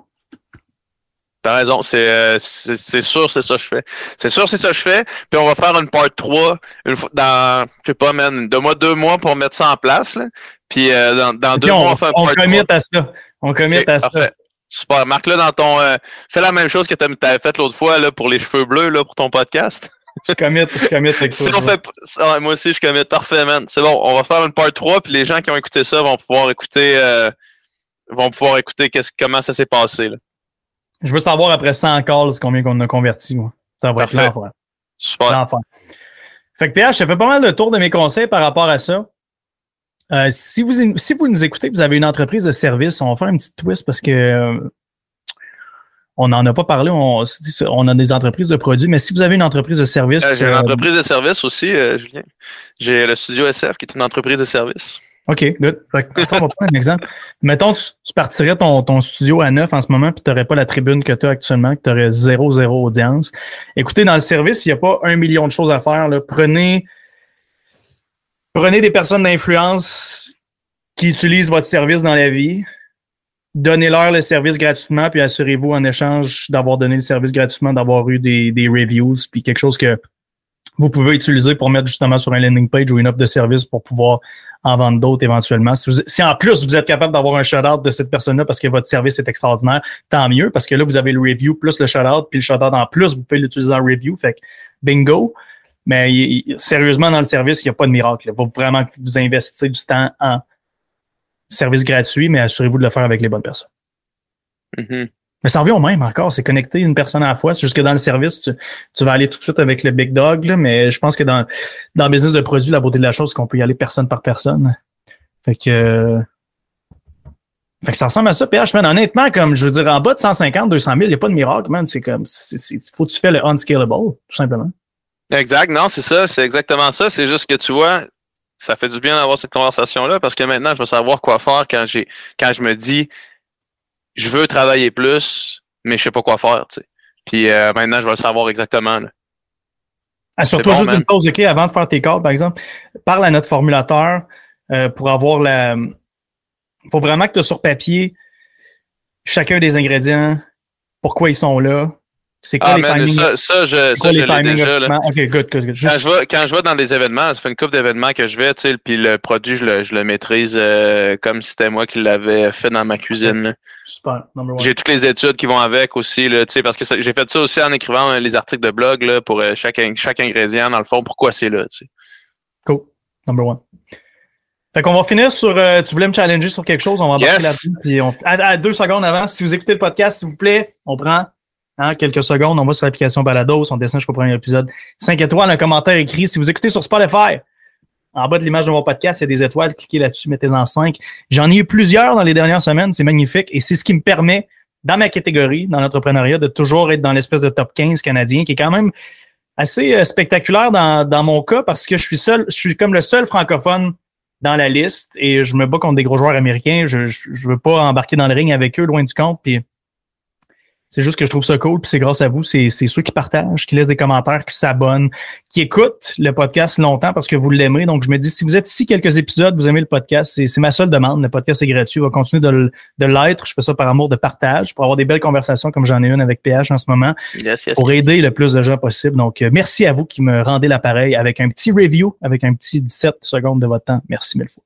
T'as raison, euh, c'est, sûr, c'est ça que je fais. C'est sûr, c'est ça que je fais. Puis on va faire une part 3 une fois, dans, je sais pas, man, deux mois, deux mois pour mettre ça en place. Là. Puis euh, dans, dans deux mois, on fait un part On commit à ça. On commit à ça. Super. Marc-le dans ton. Euh, fais la même chose que tu avais fait l'autre fois là, pour les cheveux bleus là, pour ton podcast. Je commit, je commit avec si on fait, moi aussi, je commit. Parfait, man. C'est bon, on va faire une part 3, puis les gens qui ont écouté ça vont pouvoir écouter vont pouvoir écouter comment ça s'est passé. Là. Je veux savoir après 100 calls combien qu'on a converti, moi. Ça va être l'enfer. Super. Fait que PH, je fais pas mal le tour de mes conseils par rapport à ça. Euh, si, vous, si vous nous écoutez, vous avez une entreprise de service, on va faire un petit twist parce que euh, on n'en a pas parlé, on, on, a des entreprises de produits, mais si vous avez une entreprise de service. Euh, j'ai une entreprise de service aussi, Julien. J'ai le Studio SF qui est une entreprise de service. OK, good. on va prendre un exemple. Mettons, tu, tu partirais ton, ton, studio à neuf en ce moment, puis tu n'aurais pas la tribune que tu as actuellement, que tu aurais zéro, zéro audience. Écoutez, dans le service, il n'y a pas un million de choses à faire. Là. Prenez, prenez des personnes d'influence qui utilisent votre service dans la vie. Donnez-leur le service gratuitement, puis assurez-vous en échange d'avoir donné le service gratuitement, d'avoir eu des, des reviews, puis quelque chose que vous pouvez utiliser pour mettre justement sur un landing page ou une offre de service pour pouvoir en vendre d'autres éventuellement. Si, si, en plus vous êtes capable d'avoir un shout-out de cette personne-là parce que votre service est extraordinaire, tant mieux, parce que là, vous avez le review plus le shout-out, puis le shout-out en plus, vous pouvez l'utiliser en review. Fait que bingo. Mais sérieusement, dans le service, il n'y a pas de miracle. Il faut vraiment que vous investissez du temps en service gratuit, mais assurez-vous de le faire avec les bonnes personnes. Mm-hmm. Mais ça revient au même encore, c'est connecter une personne à la fois. C'est juste que dans le service, tu, vas aller tout de suite avec le big dog, mais je pense que dans, dans le business de produits, la beauté de la chose, c'est qu'on peut y aller personne par personne. Fait que, fait que ça ressemble à ça, PH, man. Honnêtement, comme je veux dire, en bas de 150, 200 000, il n'y a pas de miracle, man. C'est comme, il faut que tu fais le unscalable, tout simplement. Exact, non, c'est ça, c'est exactement ça. C'est juste que tu vois, ça fait du bien d'avoir cette conversation-là parce que maintenant, je vais savoir quoi faire quand j'ai, quand je me dis, je veux travailler plus, mais je sais pas quoi faire, tu sais. Puis euh, maintenant, je vais le savoir exactement. Là. Assure-toi ah, juste une pause, OK, avant de faire tes calls, par exemple. Parle à notre formulateur euh, pour avoir la. Il faut vraiment que tu aies sur papier chacun des ingrédients, pourquoi ils sont là, c'est quoi ah, les timings? Ça, ça, je, ça, je l'ai déjà. Là. OK, good, good, good. Quand, je vais, quand je vais dans des événements, ça fait une couple d'événements que je vais, tu sais, puis le produit, je le, je le maîtrise euh, comme si c'était moi qui l'avais fait dans ma cuisine. Super, number J'ai toutes les études qui vont avec aussi, là, tu sais, parce que j'ai fait ça aussi en écrivant euh, les articles de blog là, pour euh, chaque, chaque ingrédient, dans le fond, pourquoi c'est là, tu sais. Cool, number one. Fait qu'on va finir sur. tu voulais me challenger sur quelque chose, on va embarquer yes. là-dessus. Puis on, à, deux secondes avant, si vous écoutez le podcast, s'il vous plaît, on prend Hein, quelques secondes, on va sur l'application Balados, on descend jusqu'au premier épisode. 5 étoiles, un commentaire écrit. Si vous écoutez sur Spotify, en bas de l'image de mon podcast, il y a des étoiles. Cliquez là-dessus, mettez-en 5. J'en ai eu plusieurs dans les dernières semaines. C'est magnifique. Et c'est ce qui me permet, dans ma catégorie, dans l'entrepreneuriat, de toujours être dans l'espèce de top 15 canadien, qui est quand même assez euh, spectaculaire dans, mon cas parce que je suis seul, je suis comme le seul francophone dans la liste et je me bats contre des gros joueurs américains. Je, je veux pas embarquer dans le ring avec eux, loin du compte. Puis c'est juste que je trouve ça cool, puis c'est grâce à vous. C'est ceux qui partagent, qui laissent des commentaires, qui s'abonnent, qui écoutent le podcast longtemps parce que vous l'aimez. Donc, je me dis, si vous êtes ici quelques épisodes, vous aimez le podcast, c'est ma seule demande. Le podcast est gratuit, va continuer de, de l'être. Je fais ça par amour de partage, pour avoir des belles conversations comme j'en ai une avec PH en ce moment, pour aider le plus de gens possible. Donc, euh, merci à vous qui me rendez l'appareil avec un petit review, avec un petit 17 secondes de votre temps. Merci mille fois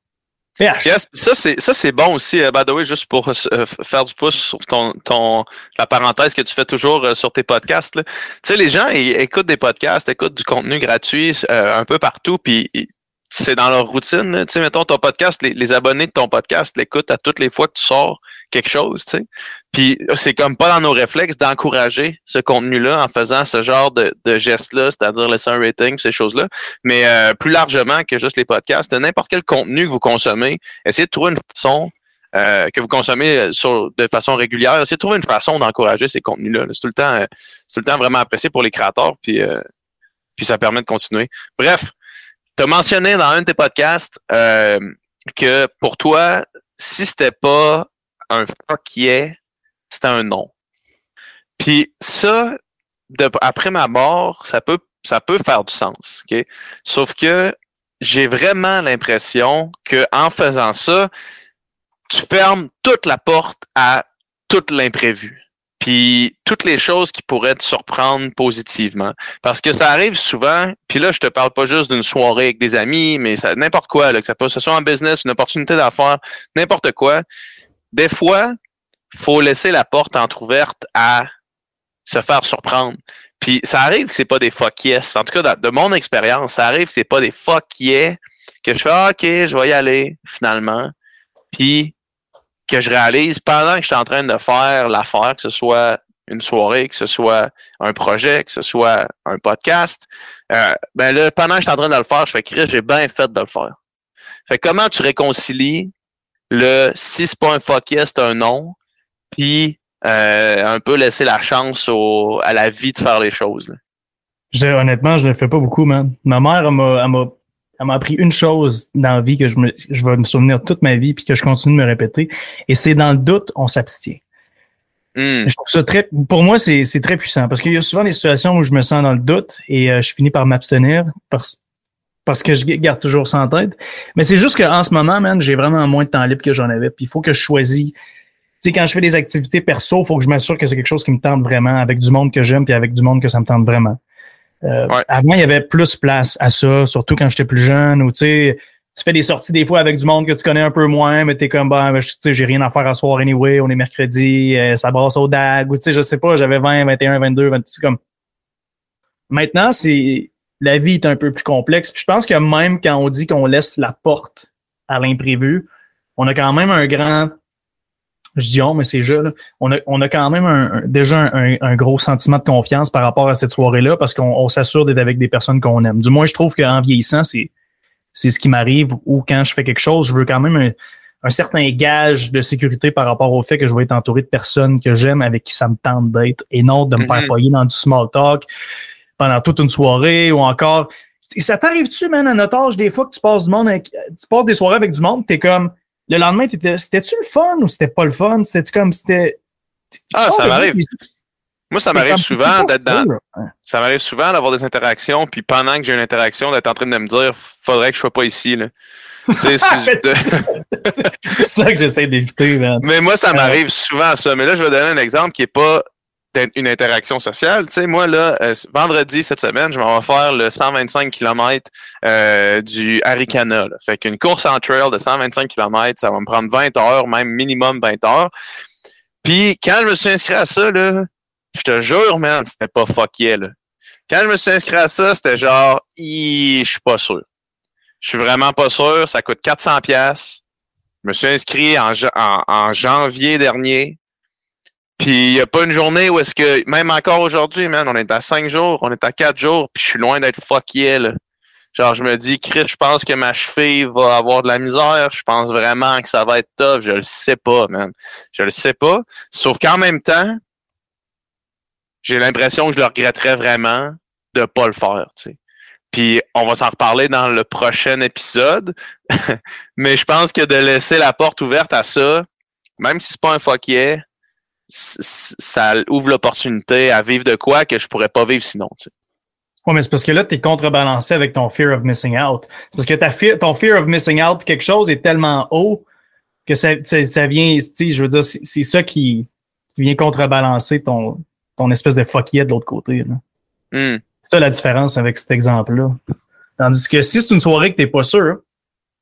ça, c'est, ça, c'est bon aussi, euh, by the way, juste pour euh, faire du pouce sur ton, ton, la parenthèse que tu fais toujours euh, sur tes podcasts. Tu sais, les gens ils, écoutent des podcasts, écoutent du contenu gratuit un peu partout, puis c'est dans leur routine. Tu sais, mettons ton podcast, les, abonnés de ton podcast l'écoutent à toutes les fois que tu sors quelque chose, tu sais. Puis c'est comme pas dans nos réflexes d'encourager ce contenu-là en faisant ce genre de, de gestes-là, c'est-à-dire laisser un rating, ces choses-là. Mais euh, plus largement que juste les podcasts, n'importe quel contenu que vous consommez, essayez de trouver une façon euh, que vous consommez sur, de façon régulière, essayez de trouver une façon d'encourager ces contenus-là. C'est tout le temps, euh, tout le temps vraiment apprécié pour les créateurs, puis, puis ça permet de continuer. Bref, tu as mentionné dans un de tes podcasts que pour toi, si c'était pas un fuck yeah, c'était un non. Puis ça, après ma mort, ça peut, ça peut faire du sens. ok? Sauf que j'ai vraiment l'impression que en faisant ça, tu fermes toute la porte à tout l'imprévu. Puis toutes les choses qui pourraient te surprendre positivement. Parce que ça arrive souvent, puis là, je te parle pas juste d'une soirée avec des amis, mais ça n'importe quoi, que ça peut ce soit en business, une opportunité d'affaires, n'importe quoi des fois, faut laisser la porte entrouverte à se faire surprendre. Puis ça arrive que c'est pas des fuck yes. En tout cas, de mon expérience, ça arrive que c'est pas des fuck yes que je fais ah, OK, je vais y aller finalement. Puis que je réalise pendant que je suis en train de faire l'affaire, que ce soit une soirée, que ce soit un projet, que ce soit un podcast, euh, ben là, pendant que je suis en train de le faire, je fais Chris, j'ai bien fait de le faire. Fait comment tu réconcilies le si c'est pas un fuck yes, c'est un non. Puis euh, un peu laisser la chance au, à la vie de faire les choses. honnêtement, je ne le fais pas beaucoup, man. Ma mère, elle m'a, elle m'a appris une chose dans la vie que je, me, je vais me souvenir toute ma vie puis que je continue de me répéter. Et c'est dans le doute, on s'abstient. Hmm. Je trouve ça très, pour moi, c'est, c'est très puissant parce qu'il y a souvent des situations où je me sens dans le doute et euh, je finis par m'abstenir parce, parce que je garde toujours ça en tête. Mais c'est juste qu'en ce moment, man, j'ai vraiment moins de temps libre que j'en avais. Puis il faut que je choisisse. Tu sais, quand je fais des activités perso, il faut que je m'assure que c'est quelque chose qui me tente vraiment, avec du monde que j'aime, puis avec du monde que ça me tente vraiment. Euh, avant, il y avait plus place à ça, surtout quand j'étais plus jeune, ou tu sais, tu fais des sorties des fois avec du monde que tu connais un peu moins, mais t'es comme, ben, tu sais, j'ai rien à faire à soir anyway, on est mercredi, euh, ça brasse au DAG, ou tu sais, je sais pas, j'avais 20, 21, 22, 26, comme. Maintenant, c'est, la vie est un peu plus complexe. Puis je pense que même quand on dit qu'on laisse la porte à l'imprévu, on a quand même un grand, je dis on, mais c'est je, là, on, a, on a quand même un, déjà un, gros sentiment de confiance par rapport à cette soirée-là parce qu'on s'assure d'être avec des personnes qu'on aime. Du moins, je trouve qu'en vieillissant, c'est, c'est ce qui m'arrive ou quand je fais quelque chose, je veux quand même un, un certain gage de sécurité par rapport au fait que je vais être entouré de personnes que j'aime avec qui ça me tente d'être et non de me faire mm dans du small talk pendant toute une soirée ou encore. Ça t'arrive-tu, man, à notre âge, des fois que tu passes du monde avec, tu passes des soirées avec du monde, t'es comme, le lendemain, c'était-tu le fun ou c'était pas le fun? C'était-tu comme, c'était. Ah, ça m'arrive. Moi, ça m'arrive souvent d'être dans. Ça m'arrive souvent d'avoir des interactions, puis pendant que j'ai une interaction, d'être en train de me dire, faudrait que je sois pas ici, là. c'est ça que j'essaie d'éviter, man. Mais moi, ça m'arrive souvent ça. Mais là, je vais donner un exemple qui est pas une interaction sociale. Tu sais, moi, là, euh, vendredi cette semaine, je m'en vais faire le 125 km euh, du Arikana. Là. Fait qu'une course en trail de 125 km, ça va me prendre 20 heures, même minimum 20 heures. Puis quand je me suis inscrit à ça, là, je te jure, man, c'était pas fuck yeah, là. Quand je me suis inscrit à ça, c'était genre, je suis pas sûr. Je suis vraiment pas sûr. Ça coûte 400 pièces. Je me suis inscrit en janvier dernier. Puis il n'y a pas une journée où est-ce que, même encore aujourd'hui, man, on est à cinq jours, on est à quatre jours, puis je suis loin d'être fuck là. Genre, je me dis, Chris, je pense que ma cheville va avoir de la misère. Je pense vraiment que ça va être tough. Je le sais pas, man. Je le sais pas. Sauf qu'en même temps, j'ai l'impression que je le regretterais vraiment de pas le faire, tu sais. Puis on va s'en reparler dans le prochain épisode. Mais je pense que de laisser la porte ouverte à ça, même si c'est pas un fuck ça ouvre l'opportunité à vivre de quoi que je pourrais pas vivre sinon, tu sais. Oui, mais c'est parce que là, tu es contrebalancé avec ton fear of missing out. C'est parce que ta ton fear of missing out, quelque chose est tellement haut que ça, ça, vient, je veux dire, c'est ça qui, vient contrebalancer ton, ton espèce de fuckier de l'autre côté. Hmm. C'est ça la différence avec cet exemple-là. Tandis que si c'est une soirée que t'es pas sûr,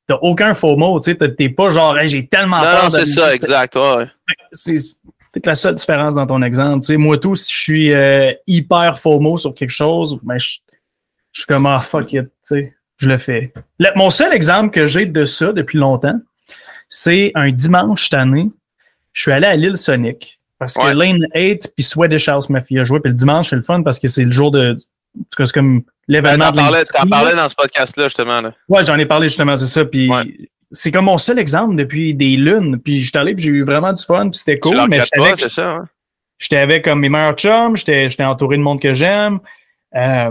t'as aucun faux mot, tu sais, t'es pas genre, j'ai tellement peur. Non, c'est ça, exact, ouais. C'est c'est la seule différence dans ton exemple. sais, moi, tout, si je suis euh, hyper FOMO sur quelque chose, ben, je, suis comme, ah, fuck it, sais, je le fais. mon seul exemple que j'ai de ça depuis longtemps, c'est un dimanche cette année, je suis allé à l'île Sonic. Parce que Lane 8 puis Swedish House Mafia joué. Puis le dimanche, c'est le fun parce que c'est le jour de. C'est comme l'événement. Ben, t'en parlais, dans ce podcast-là, justement. Là. Ouais, j'en ai parlé justement, c'est ça. Puis c'est comme mon seul exemple depuis des lunes. Puis j'étais allé, puis j'ai eu vraiment du fun, puis c'était cool. mais c'est ça. Hein? J'étais avec comme mes meilleurs chums, j'étais entouré de monde que j'aime. Euh,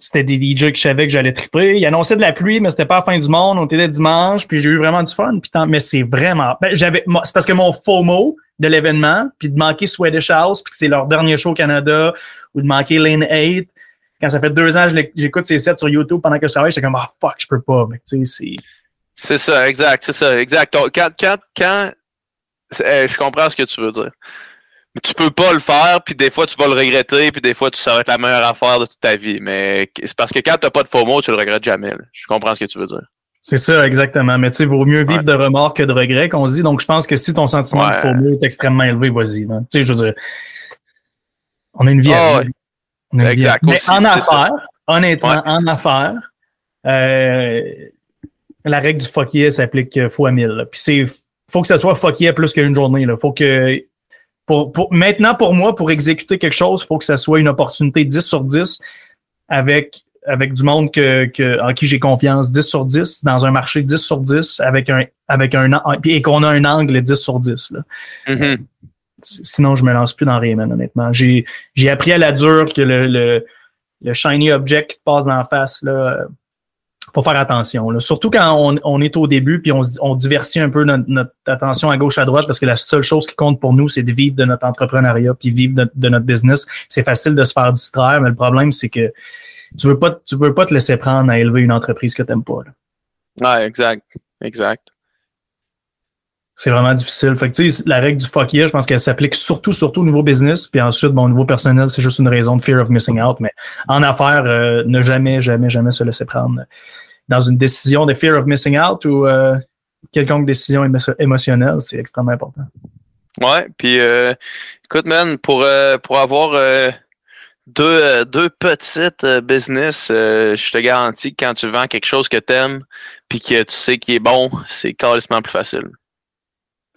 c'était des DJ que je savais que j'allais triper. Il annonçait de la pluie, mais c'était pas la fin du monde. On était là dimanche, puis j'ai eu vraiment du fun. Puis mais c'est vraiment. Ben, j'avais, c'est parce que mon FOMO de l'événement, puis de manquer Swedish House, puis que c'est leur dernier show au Canada, ou de manquer Lane 8. Quand ça fait deux ans que j'écoute ces sets sur YouTube pendant que je travaille, j'étais comme ah fuck, je peux pas. Mais tu sais, c'est. C'est ça, exact, c'est ça, exact. Quand, quand, quand je comprends ce que tu veux dire. Mais tu peux pas le faire, puis des fois tu vas le regretter, puis des fois tu ça va être la meilleure affaire de toute ta vie. Mais c'est parce que quand t'as pas de faux mots, tu le regrettes jamais. Je comprends ce que tu veux dire. C'est ça, exactement. Mais tu sais, vaut mieux vivre de remords que de regrets, qu'on dit. Donc, je pense que si ton sentiment de faux mots est extrêmement élevé, vas-y. Tu sais, je veux dire, on a une vie à vivre. exact. Mais en affaires, honnêtement, en affaires, euh, la règle du fuck yeah s'applique euh, fois mille. Puis c'est faut que ça soit fuck yeah plus qu'une journée. Là. Faut que pour, maintenant, pour moi, pour exécuter quelque chose, il faut que ça soit une opportunité 10 sur 10 avec, avec du monde que, que en qui j'ai confiance 10 sur 10, dans un marché 10 sur 10, avec un, avec un, et qu'on a un angle 10 sur 10. Là. Mm-hmm. Sinon, je me lance plus dans Rayman, honnêtement. J'ai, j'ai appris à la dure que le, le, le shiny object qui te passe dans la face, là, faut faire attention. Surtout quand on, est au début puis on, on diversifie un peu notre, attention à gauche à droite parce que la seule chose qui compte pour nous, c'est de vivre de notre entrepreneuriat puis vivre de, notre business. C'est facile de se faire distraire, mais le problème, c'est que tu veux pas, tu veux pas te laisser prendre à élever une entreprise que tu n'aimes pas. Ouais, exact. Exact. C'est vraiment difficile. Fait que, la règle du fuck yeah, je pense qu'elle s'applique surtout, surtout au niveau business. Puis ensuite, bon, au niveau personnel, c'est juste une raison de fear of missing out. Mais en affaires, euh, ne jamais, jamais, jamais se laisser prendre dans une décision de fear of missing out ou euh, quelconque décision émotionnelle, c'est extrêmement important. Ouais, puis euh, écoute, man, pour, pour avoir deux, deux petites business, je te garantis que quand tu vends quelque chose que tu aimes puis que tu sais qui est bon, c'est carrément plus facile.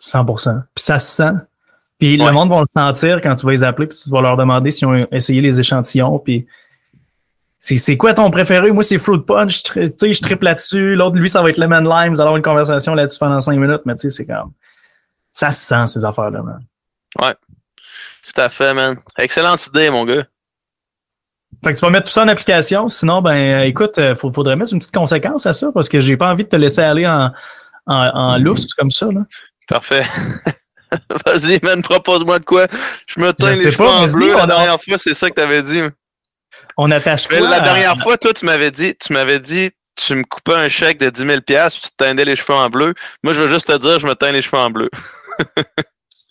100% Puis ça se sent. Puis le monde va le sentir quand tu vas les appeler, puis tu vas leur demander s'ils ont essayé les échantillons. Puis c'est quoi ton préféré? Moi, c'est Fruit Punch. Tu sais, je triple là-dessus. L'autre, lui, ça va être Lemon Lime. Vous allez avoir une conversation là-dessus pendant cinq minutes. Mais tu sais, c'est comme. Ça se sent, ces affaires-là, man. Ouais. Tout à fait, man. Excellente idée, mon gars. Fait que tu vas mettre tout ça en application. Sinon, ben, écoute, il euh, faudrait mettre une petite conséquence à ça parce que j'ai pas envie de te laisser aller en, en, en lousse comme ça. Là. Parfait. Vas-y, man, propose-moi de quoi. Je me teins les cheveux en bleu. La dernière fois, c'est ça que tu avais dit. On attache quoi? La dernière fois, toi, tu m'avais dit, tu m'avais dit, tu me coupais un chèque de 10 000 puis tu te teindais les cheveux en bleu. Moi, je veux juste te dire, je me teins les cheveux en bleu.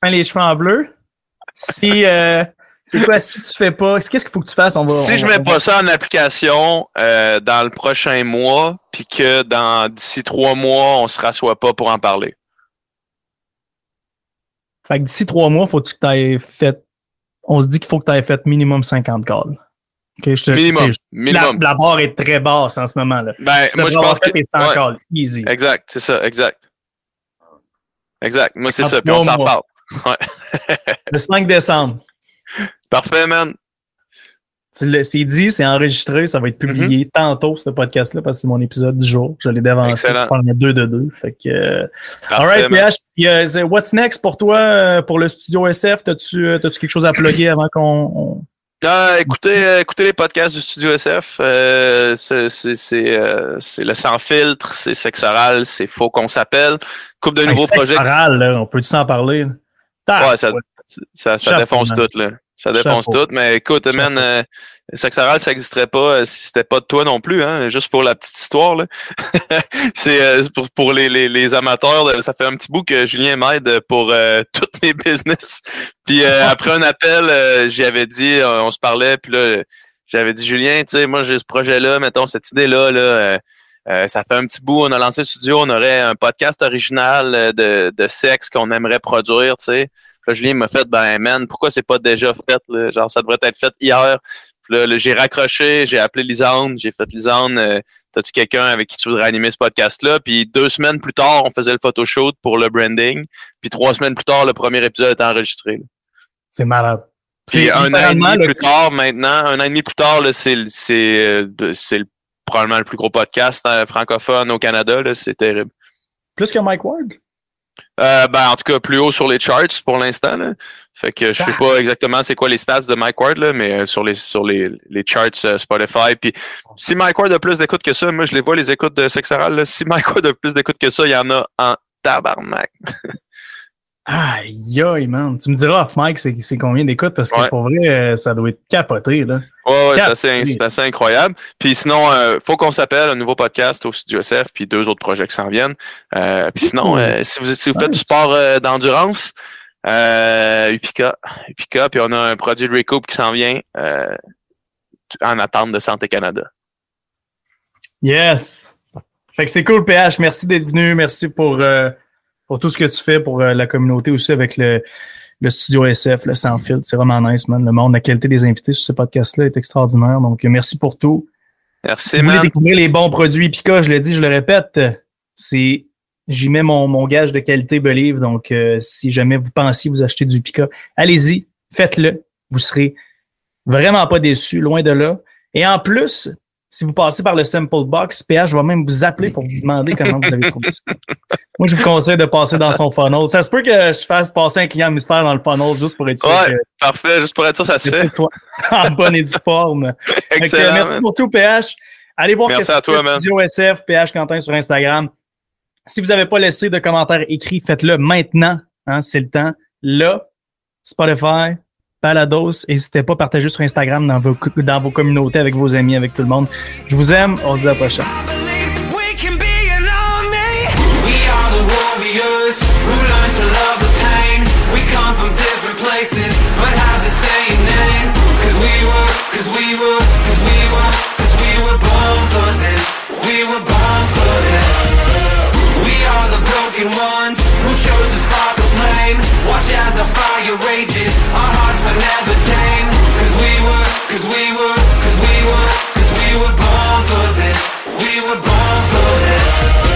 teins les cheveux en bleu? Si, euh, c'est quoi, si tu fais pas, qu'est-ce qu'il faut que tu fasses? On va, si je mets pas ça en application euh, dans le prochain mois, puis que dans d'ici trois mois, on se rassoit pas pour en parler. Fait que d'ici trois mois, faut que tu aies fait. On se dit qu'il faut que tu aies fait minimum 50 calls. je te, minimum. minimum. La, barre est très basse en ce moment-là. Ben, moi, je pense que. Ouais. Easy. Exact, c'est ça, exact. Exact. Moi, c'est ça. Puis on s'en parle. Ouais. le 5 décembre. Parfait, man. C'est dit, c'est enregistré, ça va être publié mm-hmm. tantôt, ce podcast-là, parce que c'est mon épisode du jour. Je l'ai devancé pendant deux de deux. Fait que, euh, Alright, PH, what's next pour toi, euh, pour le studio SF? T'as-tu euh, quelque chose à plugger avant qu'on. Ah, écoutez, écoutez les podcasts du Studio SF. c'est le sans filtre, c'est sexe oral, c'est faux qu'on s'appelle. Coupe de nouveaux projets. Oral, on peut-tu s'en parler? Ouais, ça, ça, ça défonce tout. Là. Ça défonce tout. Mais écoute, man, euh, sexe oral, ça n'existerait pas euh, si c'était pas de toi non plus, hein. Juste pour la petite histoire, là. c'est euh, pour, pour les, les, les, amateurs. ça fait un petit bout que Julien m'aide pour euh, toutes mes business. Puis après un appel, j'avais dit, on se parlait, puis là, j'avais dit, Julien, tu sais, moi j'ai ce projet-là, mettons, cette idée-là, là, ça fait un petit bout, on a lancé le studio, on aurait un podcast original de, de sexe qu'on aimerait produire, tu sais. Là, Julien m'a fait, ben, man, pourquoi c'est pas déjà fait? Là? Genre, ça devrait être fait hier. Puis là, j'ai raccroché, j'ai appelé Lisande, j'ai fait Lisande, euh, t'as-tu quelqu'un avec qui tu voudrais animer ce podcast-là? Puis deux semaines plus tard, on faisait le photoshoot pour le branding. Puis trois semaines plus tard, le premier épisode était enregistré. C'est malade. Puis un an et demi plus tard, maintenant, un an et demi plus tard, c'est c'est c'est probablement le plus gros podcast euh, francophone au Canada. C'est terrible. Plus que Mike Ward? Euh, ben, en tout cas, plus haut sur les charts pour l'instant. Fait que je sais pas exactement c'est quoi les stats de Mike Ward, là, mais euh, sur les sur les, les charts euh, Spotify. Puis si Mike Ward a plus d'écoute que ça, moi je les vois les écoutes de Sexaral. Si Mike Ward a plus d'écoute que ça, il y en a en tabarnak. Aïe, aïe, man. Tu me diras off Mike, c'est combien d'écoutes parce que pour vrai, euh, ça doit être capoté, là. Ouais, ouais c'est assez, incroyable. Puis sinon, euh, faut qu'on s'appelle un nouveau podcast au Studio SF, puis deux autres projets qui s'en viennent. Euh, puis sinon, euh, si, vous, si vous faites du sport d'endurance, Upica, Upica, puis on a un produit de recoup qui s'en vient en attente de Santé Canada. Yes! Fait que c'est cool, PH. Merci d'être venu. Merci pour pour tout ce que tu fais pour euh, la communauté aussi avec le, studio SF, le sans filtre. C'est vraiment nice, man. Le monde, la qualité des invités sur ce podcast-là est extraordinaire. Donc, merci pour tout. Merci, si vous voulez découvrir les bons produits Pika, je l'ai dit, je le répète, c'est j'y mets mon, mon, gage de qualité Believe. Donc, euh, si jamais vous pensiez vous acheter du Pika, allez-y, faites-le. Vous serez vraiment pas déçus, loin de là. Et en plus, si vous passez par le Simple Box, PH vais même vous appeler pour vous demander comment vous avez trouvé ça. Moi, je vous conseille de passer dans son funnel. Ça se peut que je fasse passer un client mystère dans le funnel juste pour être sûr. Ouais, parfait. Juste pour être sûr, ça se fait. en bonne et due forme. Excellent. merci pour tout, PH. Allez voir merci que c'est Studio SF, PH Quentin sur Instagram. Si vous n'avez pas laissé de commentaires écrits, faites-le maintenant. Hein, c'est le temps. Là, Spotify, Balados. N'hésitez pas à partager sur Instagram dans vos, dans vos communautés, avec vos amis, avec tout le monde. Je vous aime. On se dit à la prochaine. flame. Watch as the fire rages. Our hearts are never tame. Cause we were, cause we were, cause we were Cause we were born for this. We were born for this.